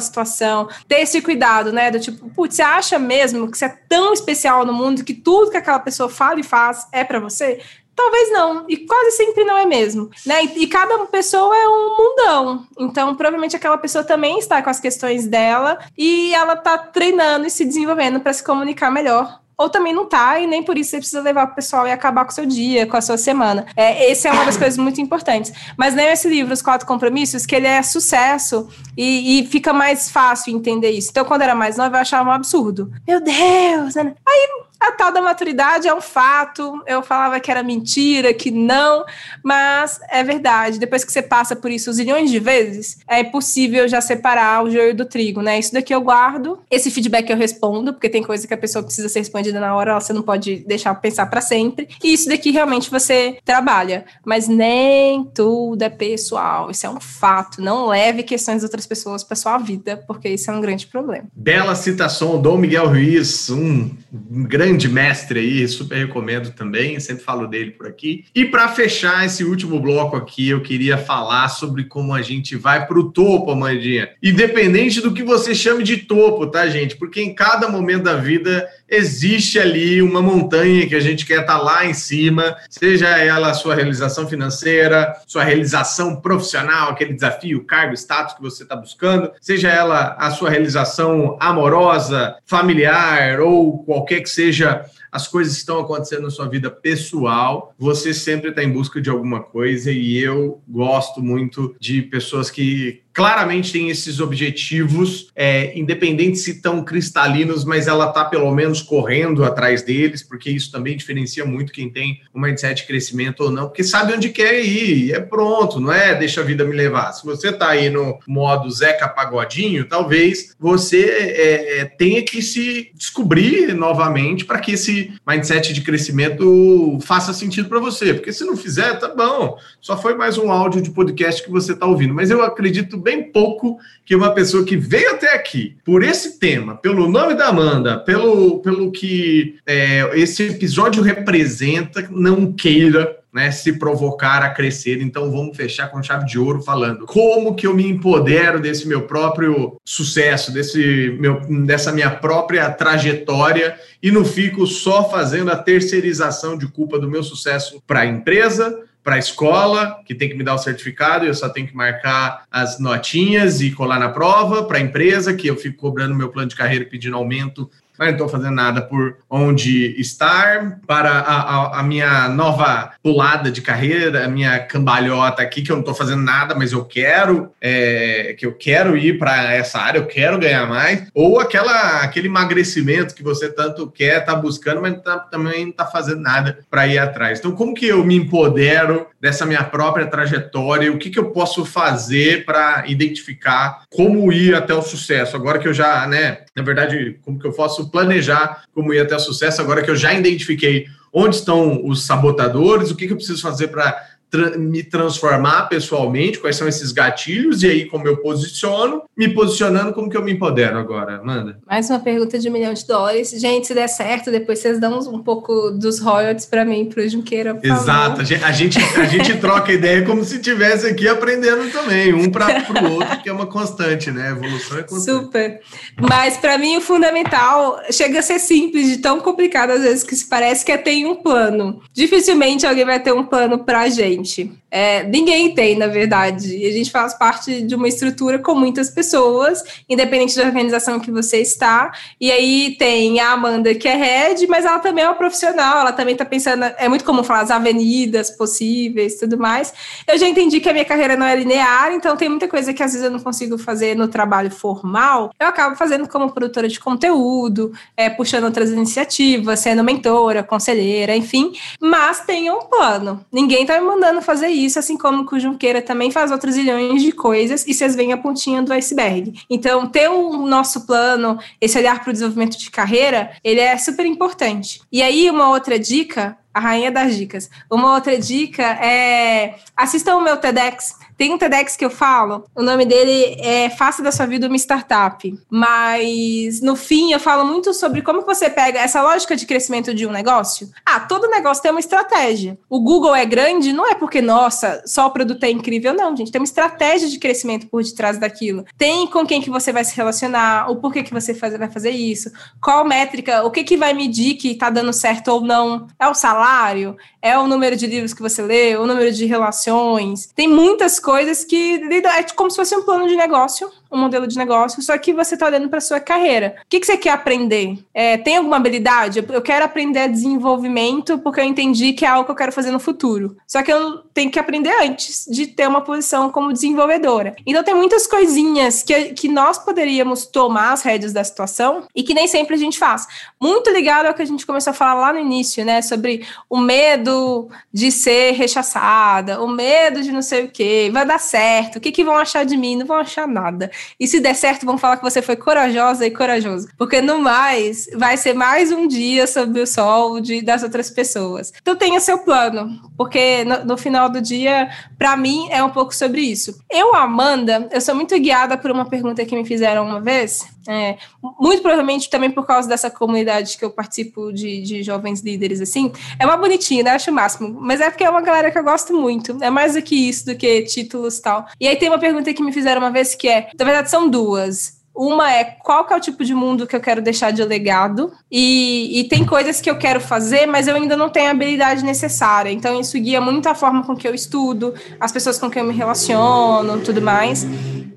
situação. Ter esse cuidado, né? Do tipo, putz, você acha mesmo que você é tão especial no mundo que tudo que aquela pessoa fala e faz é para você? Talvez não, e quase sempre não é mesmo, né? E, e, cada pessoa é um mundão. Então, provavelmente aquela pessoa também está com as questões dela e ela está treinando e se desenvolvendo para se comunicar melhor ou também não tá, e nem por isso você precisa levar o pessoal e acabar com o seu dia, com a sua semana. É, esse é uma das coisas muito importantes. Mas nem esse livro, Os Quatro Compromissos, que ele é sucesso e, e, fica mais fácil entender isso. Então, quando era mais nova, eu achava um absurdo. Meu Deus! Né? Aí a tal da maturidade é um fato. Eu falava que era mentira, que não, mas é verdade. Depois que você passa por isso zilhões de vezes, é possível já separar o joio do trigo, né? Isso daqui eu guardo, esse feedback eu respondo, porque tem coisa que a pessoa precisa ser respondida na hora, você não pode deixar pensar para sempre. E isso daqui realmente você trabalha, mas nem tudo é pessoal. Isso é um fato. Não leve questões de outras pessoas para sua vida, porque isso é um grande problema. Bela citação, Dom Miguel Ruiz, um grande grande mestre aí, super recomendo também, sempre falo dele por aqui. E para fechar esse último bloco aqui, eu queria falar sobre como a gente vai para o topo, Amandinha. Independente do que você chame de topo, tá, gente? Porque em cada momento da vida existe ali uma montanha que a gente quer estar tá lá em cima, seja ela a sua realização financeira, sua realização profissional, aquele desafio, cargo, status que você está buscando, seja ela a sua realização amorosa, familiar ou qualquer que seja as coisas estão acontecendo na sua vida pessoal, você sempre está em busca de alguma coisa e eu gosto muito de pessoas que claramente tem esses objetivos, é, independente se tão cristalinos, mas ela está pelo menos correndo atrás deles, porque isso também diferencia muito quem tem um mindset de crescimento ou não, porque sabe onde quer ir, é pronto, não é deixa a vida me levar. Se você está aí no modo Zeca Pagodinho, talvez você é, é tenha que se descobrir novamente para que esse mindset de crescimento faça sentido para você, porque se não fizer, tá bom, só foi mais um áudio de podcast que você está ouvindo, mas eu acredito bem pouco que uma pessoa que veio até aqui por esse tema, pelo nome da Amanda, pelo, pelo que é, esse episódio representa, não queira né, se provocar a crescer. Então vamos fechar com chave de ouro falando como que eu me empodero desse meu próprio sucesso, desse meu, dessa minha própria trajetória e não fico só fazendo a terceirização de culpa do meu sucesso para a empresa, para a escola, que tem que me dar o certificado, eu só tenho que marcar as notinhas e colar na prova, para a empresa, que eu fico cobrando meu plano de carreira pedindo aumento não estou fazendo nada por onde estar, para a, a, a, minha nova pulada de carreira, a minha cambalhota aqui, que eu não estou fazendo nada, mas eu quero, é, que eu quero ir para essa área, eu quero ganhar mais, ou aquela, aquele emagrecimento que você tanto quer, está buscando, mas tá, também não está fazendo nada para ir atrás. Então, como que eu me empodero dessa minha própria trajetória? O que, que eu posso fazer para identificar como ir até o sucesso? Agora que eu já, né, na verdade, como que eu posso planejar como ir até sucesso agora que eu já identifiquei onde estão os sabotadores, o que, que eu preciso fazer para tra me transformar pessoalmente, quais são esses gatilhos, e aí como eu posiciono, me posicionando, como que eu me empodero agora, Amanda? Mais uma pergunta de um milhão de dólares. Gente, se der certo, depois vocês dão um pouco dos royalties para mim, para o Junqueira. Exato, a gente, a gente, a gente troca ideia como se estivesse aqui aprendendo também, um para o outro, que é uma constante, né? A evolução é constante. Super. Mas para mim o fundamental chega a ser simples, de tão complicado às vezes que se parece que é ter um plano. Dificilmente alguém vai ter um plano para a gente gente. É, ninguém tem, na verdade. E a gente faz parte de uma estrutura com muitas pessoas, independente da organização que você está. E aí tem a Amanda, que é head, mas ela também é uma profissional, ela também está pensando. É muito comum falar as avenidas possíveis tudo mais. Eu já entendi que a minha carreira não é linear, então tem muita coisa que às vezes eu não consigo fazer no trabalho formal. Eu acabo fazendo como produtora de conteúdo, é, puxando outras iniciativas, sendo mentora, conselheira, enfim. Mas tem um plano. Ninguém está me mandando fazer isso, assim como o Junqueira também faz outros zilhões de coisas e vocês veem a pontinha do iceberg. Então, ter o nosso plano, esse olhar para o desenvolvimento de carreira, ele é super importante. E aí, uma outra dica, a rainha das dicas. Uma outra dica é assistam o meu TEDx. Tem um TEDx que eu falo, o nome dele é Faça da sua vida uma startup. Mas no fim eu falo muito sobre como você pega essa lógica de crescimento de um negócio. Ah, todo negócio tem uma estratégia. O Google é grande, não é porque, nossa, só o produto é incrível, não, gente. Tem uma estratégia de crescimento por detrás daquilo. Tem com quem que você vai se relacionar, o porquê que você faz, vai fazer isso, qual métrica, o que, que vai medir que está dando certo ou não. É o salário? É o número de livros que você lê, o número de relações. Tem muitas coisas que é como se fosse um plano de negócio um modelo de negócio, só que você está olhando para sua carreira. O que, que você quer aprender? É, tem alguma habilidade? Eu quero aprender desenvolvimento porque eu entendi que é algo que eu quero fazer no futuro. Só que eu tenho que aprender antes de ter uma posição como desenvolvedora. Então tem muitas coisinhas que, que nós poderíamos tomar as rédeas da situação e que nem sempre a gente faz. Muito ligado ao que a gente começou a falar lá no início, né? Sobre o medo de ser rechaçada, o medo de não sei o quê, vai dar certo, o que, que vão achar de mim? Não vão achar nada. E se der certo, vão falar que você foi corajosa e corajoso. Porque no mais, vai ser mais um dia sob o sol de, das outras pessoas. Então tenha seu plano, porque no, no final do dia, para mim, é um pouco sobre isso. Eu, Amanda, eu sou muito guiada por uma pergunta que me fizeram uma vez. É, muito provavelmente também por causa dessa comunidade que eu participo de, de jovens líderes, assim. É uma bonitinha, né? Acho o máximo. Mas é porque é uma galera que eu gosto muito. É mais do que isso, do que títulos e tal. E aí tem uma pergunta que me fizeram uma vez que é: verdade, são duas. Uma é qual que é o tipo de mundo que eu quero deixar de legado. E, e, tem coisas que eu quero fazer, mas eu ainda não tenho a habilidade necessária. Então, isso guia muito a forma com que eu estudo, as pessoas com quem eu me relaciono, tudo mais.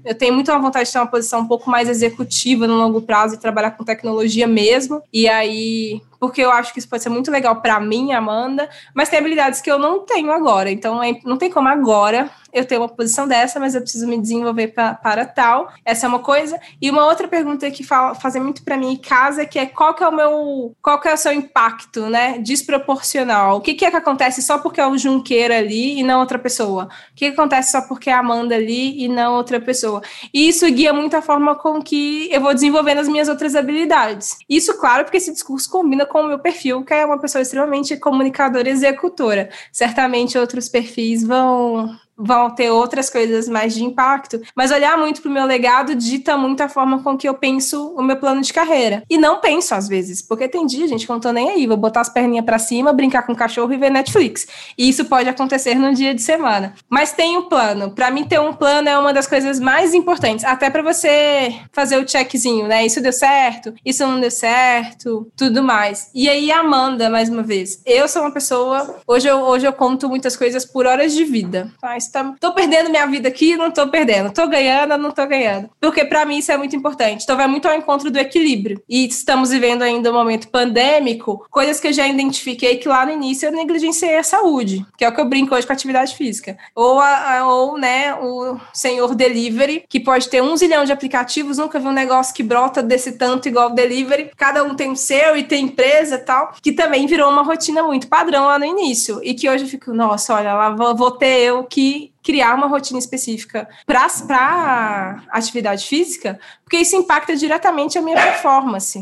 Eu tenho muito a vontade de ter uma posição um pouco mais executiva no longo prazo e trabalhar com tecnologia mesmo. E aí, porque eu acho que isso pode ser muito legal para mim, Amanda, mas tem habilidades que eu não tenho agora. Então, é, não tem como agora eu tenho uma posição dessa, mas eu preciso me desenvolver pra, para tal. Essa é uma coisa. E uma outra pergunta que fala, fazem muito para mim em casa, que é qual que é o meu, qual que é o seu impacto, né? Desproporcional. O que, que é que acontece só porque é o Junqueira ali e não outra pessoa? O que, que acontece só porque é a Amanda ali e não outra pessoa? E isso guia muito a forma com que eu vou desenvolvendo as minhas outras habilidades. Isso, claro, porque esse discurso combina com o meu perfil, que é uma pessoa extremamente comunicadora e executora. Certamente outros perfis vão vão ter outras coisas mais de impacto, mas olhar muito para o meu legado dita muito a forma com que eu penso o meu plano de carreira. E não penso às vezes, porque tem dia, gente, que eu não tô nem aí, vou botar as perninhas para cima, brincar com o cachorro e ver Netflix. E isso pode acontecer num dia de semana. Mas tem um plano. Para mim ter um plano é uma das coisas mais importantes, até para você fazer o checkzinho, né? Isso deu certo, isso não deu certo, tudo mais. E aí Amanda, mais uma vez, eu sou uma pessoa, hoje eu, hoje eu conto muitas coisas por horas de vida. Mas tá, tô perdendo minha vida aqui, não tô perdendo. Tô ganhando, não tô ganhando. Porque para mim isso é muito importante. Então vai muito ao encontro do equilíbrio. E estamos vivendo ainda um momento pandêmico, coisas que eu já identifiquei que lá no início eu negligenciei a saúde, que é o que eu brinco hoje com a atividade física. Ou, a, ou né, o senhor delivery, que pode ter um zilhão de aplicativos, nunca vi um negócio que brota desse tanto igual o delivery. Cada um tem o seu e tem empresa e tal, que também virou uma rotina muito padrão lá no início. E que hoje eu fico, nossa, olha, lá vou, vou ter eu que criar uma rotina específica para atividade física, porque isso impacta diretamente a minha performance.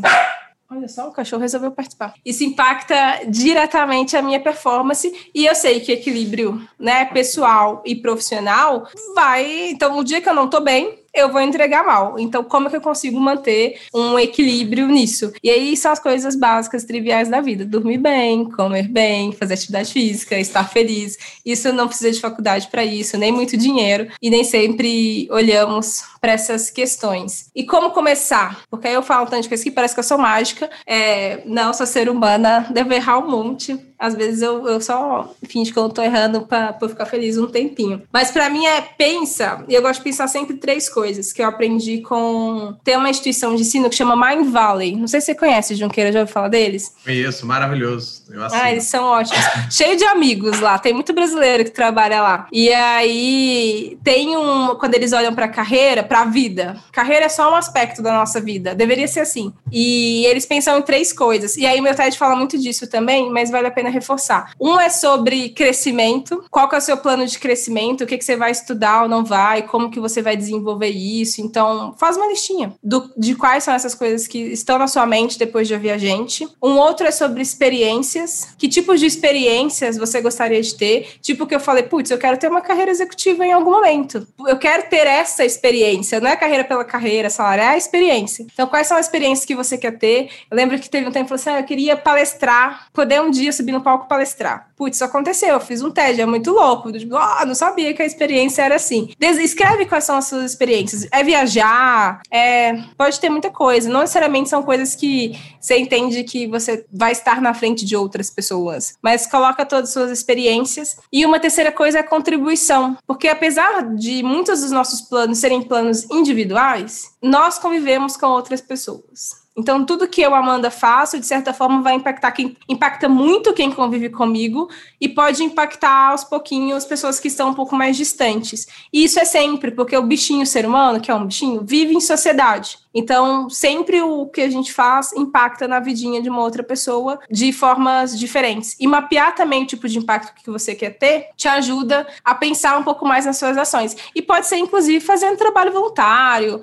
Olha só, o cachorro resolveu participar. Isso impacta diretamente a minha performance e eu sei que equilíbrio, né, pessoal e profissional vai. Então, o dia que eu não tô bem, eu vou entregar mal. Então, como é que eu consigo manter um equilíbrio nisso? E aí são as coisas básicas, triviais da vida: dormir bem, comer bem, fazer atividade física, estar feliz. Isso não precisa de faculdade para isso, nem muito dinheiro, e nem sempre olhamos para essas questões. E como começar? Porque aí eu falo tanto de coisa que parece que eu sou mágica. É, não, sou ser humana, devo errar um monte às vezes eu, eu só finge que eu tô errando para ficar feliz um tempinho. Mas para mim é pensa, e eu gosto de pensar sempre três coisas que eu aprendi com. Tem uma instituição de ensino que chama Mind Valley. Não sei se você conhece, Junqueira, já ouviu falar deles? Conheço, maravilhoso. Eu ah, eles são ótimos. Cheio de amigos lá, tem muito brasileiro que trabalha lá. E aí tem um. Quando eles olham pra carreira, pra vida. Carreira é só um aspecto da nossa vida. Deveria ser assim. E eles pensam em três coisas. E aí meu TED fala muito disso também, mas vale a pena reforçar. Um é sobre crescimento, qual que é o seu plano de crescimento, o que, que você vai estudar ou não vai, como que você vai desenvolver isso. Então, faz uma listinha do, de quais são essas coisas que estão na sua mente depois de ouvir a gente. Um outro é sobre experiências. Que tipos de experiências você gostaria de ter? Tipo que eu falei, putz, eu quero ter uma carreira executiva em algum momento. Eu quero ter essa experiência, não é carreira pela carreira, salário, é a experiência. Então, quais são as experiências que você quer ter? Eu lembro que teve um tempo que você falou assim, ah, eu queria palestrar, poder um dia subir no palco palestrar. Putz, isso aconteceu, eu fiz um TED, é muito louco. Tipo, ah, não sabia que a experiência era assim. Escreve quais são as suas experiências. É viajar, é, pode ter muita coisa. Não necessariamente são coisas que você entende que você vai estar na frente de outras pessoas, mas coloca todas as suas experiências. E uma terceira coisa é a contribuição, porque apesar de muitos dos nossos planos serem planos individuais, nós convivemos com outras pessoas. Então, tudo que eu, Amanda, faço, de certa forma, vai impactar quem impacta muito quem convive comigo e pode impactar aos pouquinhos pessoas que estão um pouco mais distantes. E isso é sempre, porque o bichinho, ser humano, que é um bichinho, vive em sociedade. Então, sempre o que a gente faz impacta na vidinha de uma outra pessoa de formas diferentes. E mapear também o tipo de impacto que você quer ter te ajuda a pensar um pouco mais nas suas ações. E pode ser, inclusive, fazendo trabalho voluntário.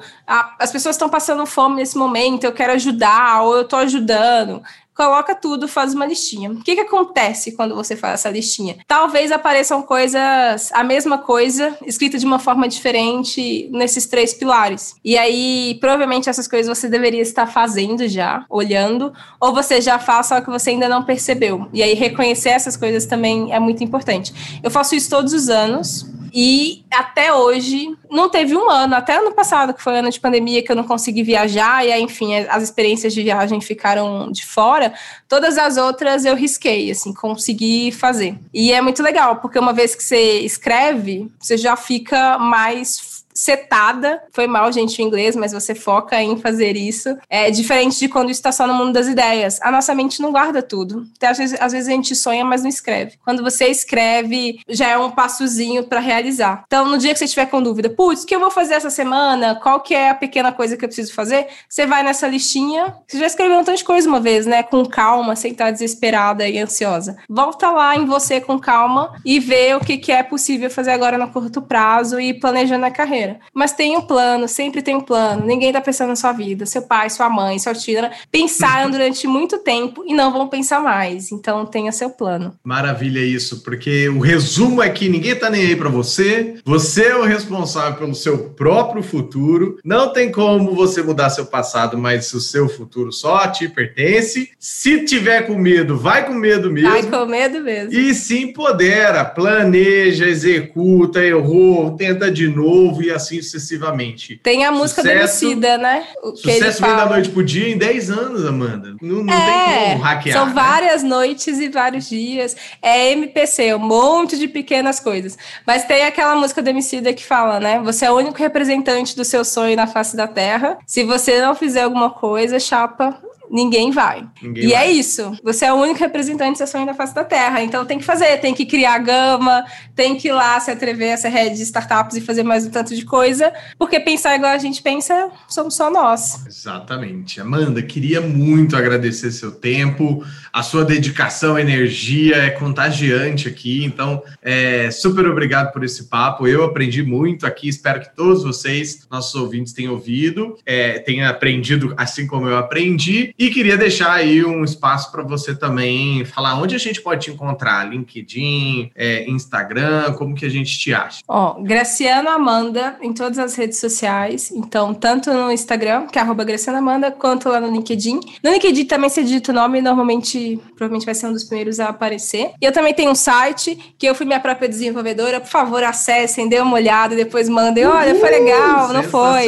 As pessoas estão passando fome nesse momento, eu quero ajudar, ou eu estou ajudando coloca tudo, faz uma listinha. O que, que acontece quando você faz essa listinha? Talvez apareçam coisas, a mesma coisa, escrita de uma forma diferente nesses três pilares. E aí, provavelmente essas coisas você deveria estar fazendo já, olhando, ou você já faz, só que você ainda não percebeu. E aí, reconhecer essas coisas também é muito importante. Eu faço isso todos os anos. E até hoje, não teve um ano, até ano passado, que foi ano de pandemia, que eu não consegui viajar, e aí, enfim, as experiências de viagem ficaram de fora. Todas as outras eu risquei, assim, consegui fazer. E é muito legal, porque uma vez que você escreve, você já fica mais setada. Foi mal, gente, o inglês, mas você foca em fazer isso. É diferente de quando está só no mundo das ideias. A nossa mente não guarda tudo. Então, às, vezes, às vezes a gente sonha, mas não escreve. Quando você escreve, já é um passozinho para realizar. Então, no dia que você estiver com dúvida, putz, o que eu vou fazer essa semana? Qual que é a pequena coisa que eu preciso fazer? Você vai nessa listinha. Você já escreveu um tanto de coisa uma vez, né? Com calma, sem estar desesperada e ansiosa. Volta lá em você com calma e vê o que, que é possível fazer agora no curto prazo e planejando a carreira. Mas tem um plano, sempre tem um plano. Ninguém tá pensando na sua vida. Seu pai, sua mãe, sua tia pensaram durante muito tempo e não vão pensar mais. Então tenha seu plano. Maravilha isso, porque o resumo é que ninguém tá nem aí para você. Você é o responsável pelo seu próprio futuro. Não tem como você mudar seu passado, mas o seu futuro só te pertence. Se tiver com medo, vai com medo mesmo. Vai com medo mesmo. E se empodera, planeja, executa, errou, tenta de novo e assim sucessivamente. Tem a música sucesso, né? O sucesso vem da noite pro dia em 10 anos, Amanda. Não, não é, tem como hackear. São né? várias noites e vários dias. É MPC, um monte de pequenas coisas. Mas tem aquela música Emicida que fala, né? Você é o único representante do seu sonho na face da Terra. Se você não fizer alguma coisa, chapa, ninguém vai. Ninguém e é vai. é isso. Você é o único representante de sonho na face da Terra. Então tem que fazer, tem que criar gama, tem que ir lá se atrever essa rede de startups e fazer mais um tanto de coisa, porque pensar igual a gente pensa, somos só nós. Exatamente. Amanda, queria muito agradecer seu tempo, a sua dedicação, energia é contagiante aqui. Então, é, super obrigado por esse papo. Eu aprendi muito aqui, espero que todos vocês, nossos ouvintes, tenham ouvido, é, tenham aprendido assim como eu aprendi. E queria deixar aí um espaço para você também falar onde a gente pode te encontrar, LinkedIn, é, Instagram, como que a gente te acha? Ó, Graciano Amanda em todas as redes sociais, então tanto no Instagram, que é arroba Graciano Amanda, quanto lá no LinkedIn. No LinkedIn também se digita o nome, normalmente, provavelmente vai ser um dos primeiros a aparecer. E eu também tenho um site, que eu fui minha própria desenvolvedora, por favor, acessem, dê uma olhada, depois mandem, olha, foi legal, não foi?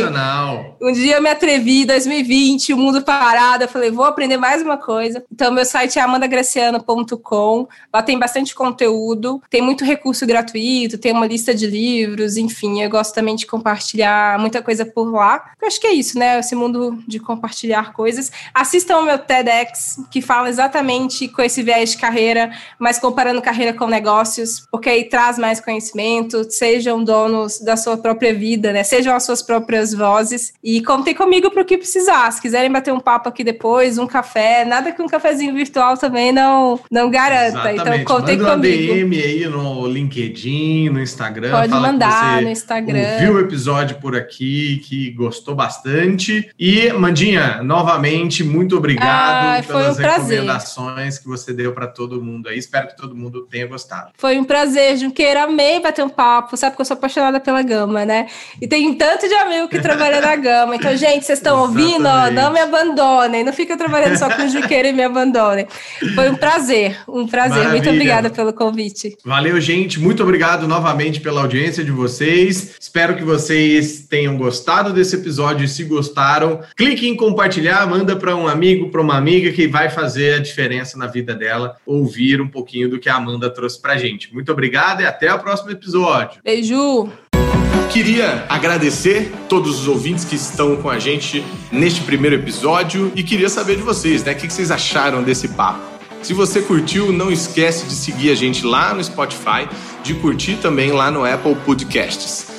Um dia eu me atrevi, 2020, o mundo parado, eu falei, falei, vou aprender mais uma coisa. Então, meu site é amandagraciano.com. Lá tem bastante conteúdo, tem muito recurso gratuito, tem uma lista de livros, enfim, eu gosto também de compartilhar muita coisa por lá. Eu acho que é isso, né? Esse mundo de compartilhar coisas. Assistam o meu TEDx, que fala exatamente com esse viés de carreira, mas comparando carreira com negócios, porque aí traz mais conhecimento, sejam donos da sua própria vida, né? Sejam as suas próprias vozes. E contem comigo para o que precisar. Se quiserem bater um papo aqui depois, depois, um café, nada que um cafezinho virtual também não, não garanta. Então, Exatamente. Então, contem Manda comigo. Manda DM aí no LinkedIn, no Instagram. Pode mandar no Instagram. Viu o episódio por aqui, que gostou bastante. E, Mandinha, novamente, muito obrigado ah, pelas um recomendações que você deu para todo mundo aí. Espero que todo mundo tenha gostado. Foi um prazer, Junqueira. Amei bater um papo. Sabe que eu sou apaixonada pela Gama, né? E tem tanto de amigo que trabalha na Gama. Então, gente, vocês estão ouvindo? Ó, não me abandonem. Não fica trabalhando só com Juqueira e me abandone. Foi um prazer, um prazer. Maravilha. Muito obrigada pelo convite. Valeu, gente. Muito obrigado novamente pela audiência de vocês. Espero que vocês tenham gostado desse episódio. Se gostaram, clique em compartilhar, manda para um amigo, para uma amiga que vai fazer a diferença na vida dela ouvir um pouquinho do que a Amanda trouxe para gente. Muito obrigado e até o próximo episódio. Beijo! Queria agradecer todos os ouvintes que estão com a gente neste primeiro episódio e queria saber de vocês, né? O que vocês acharam desse papo? Se você curtiu, não esquece de seguir a gente lá no Spotify, de curtir também lá no Apple Podcasts.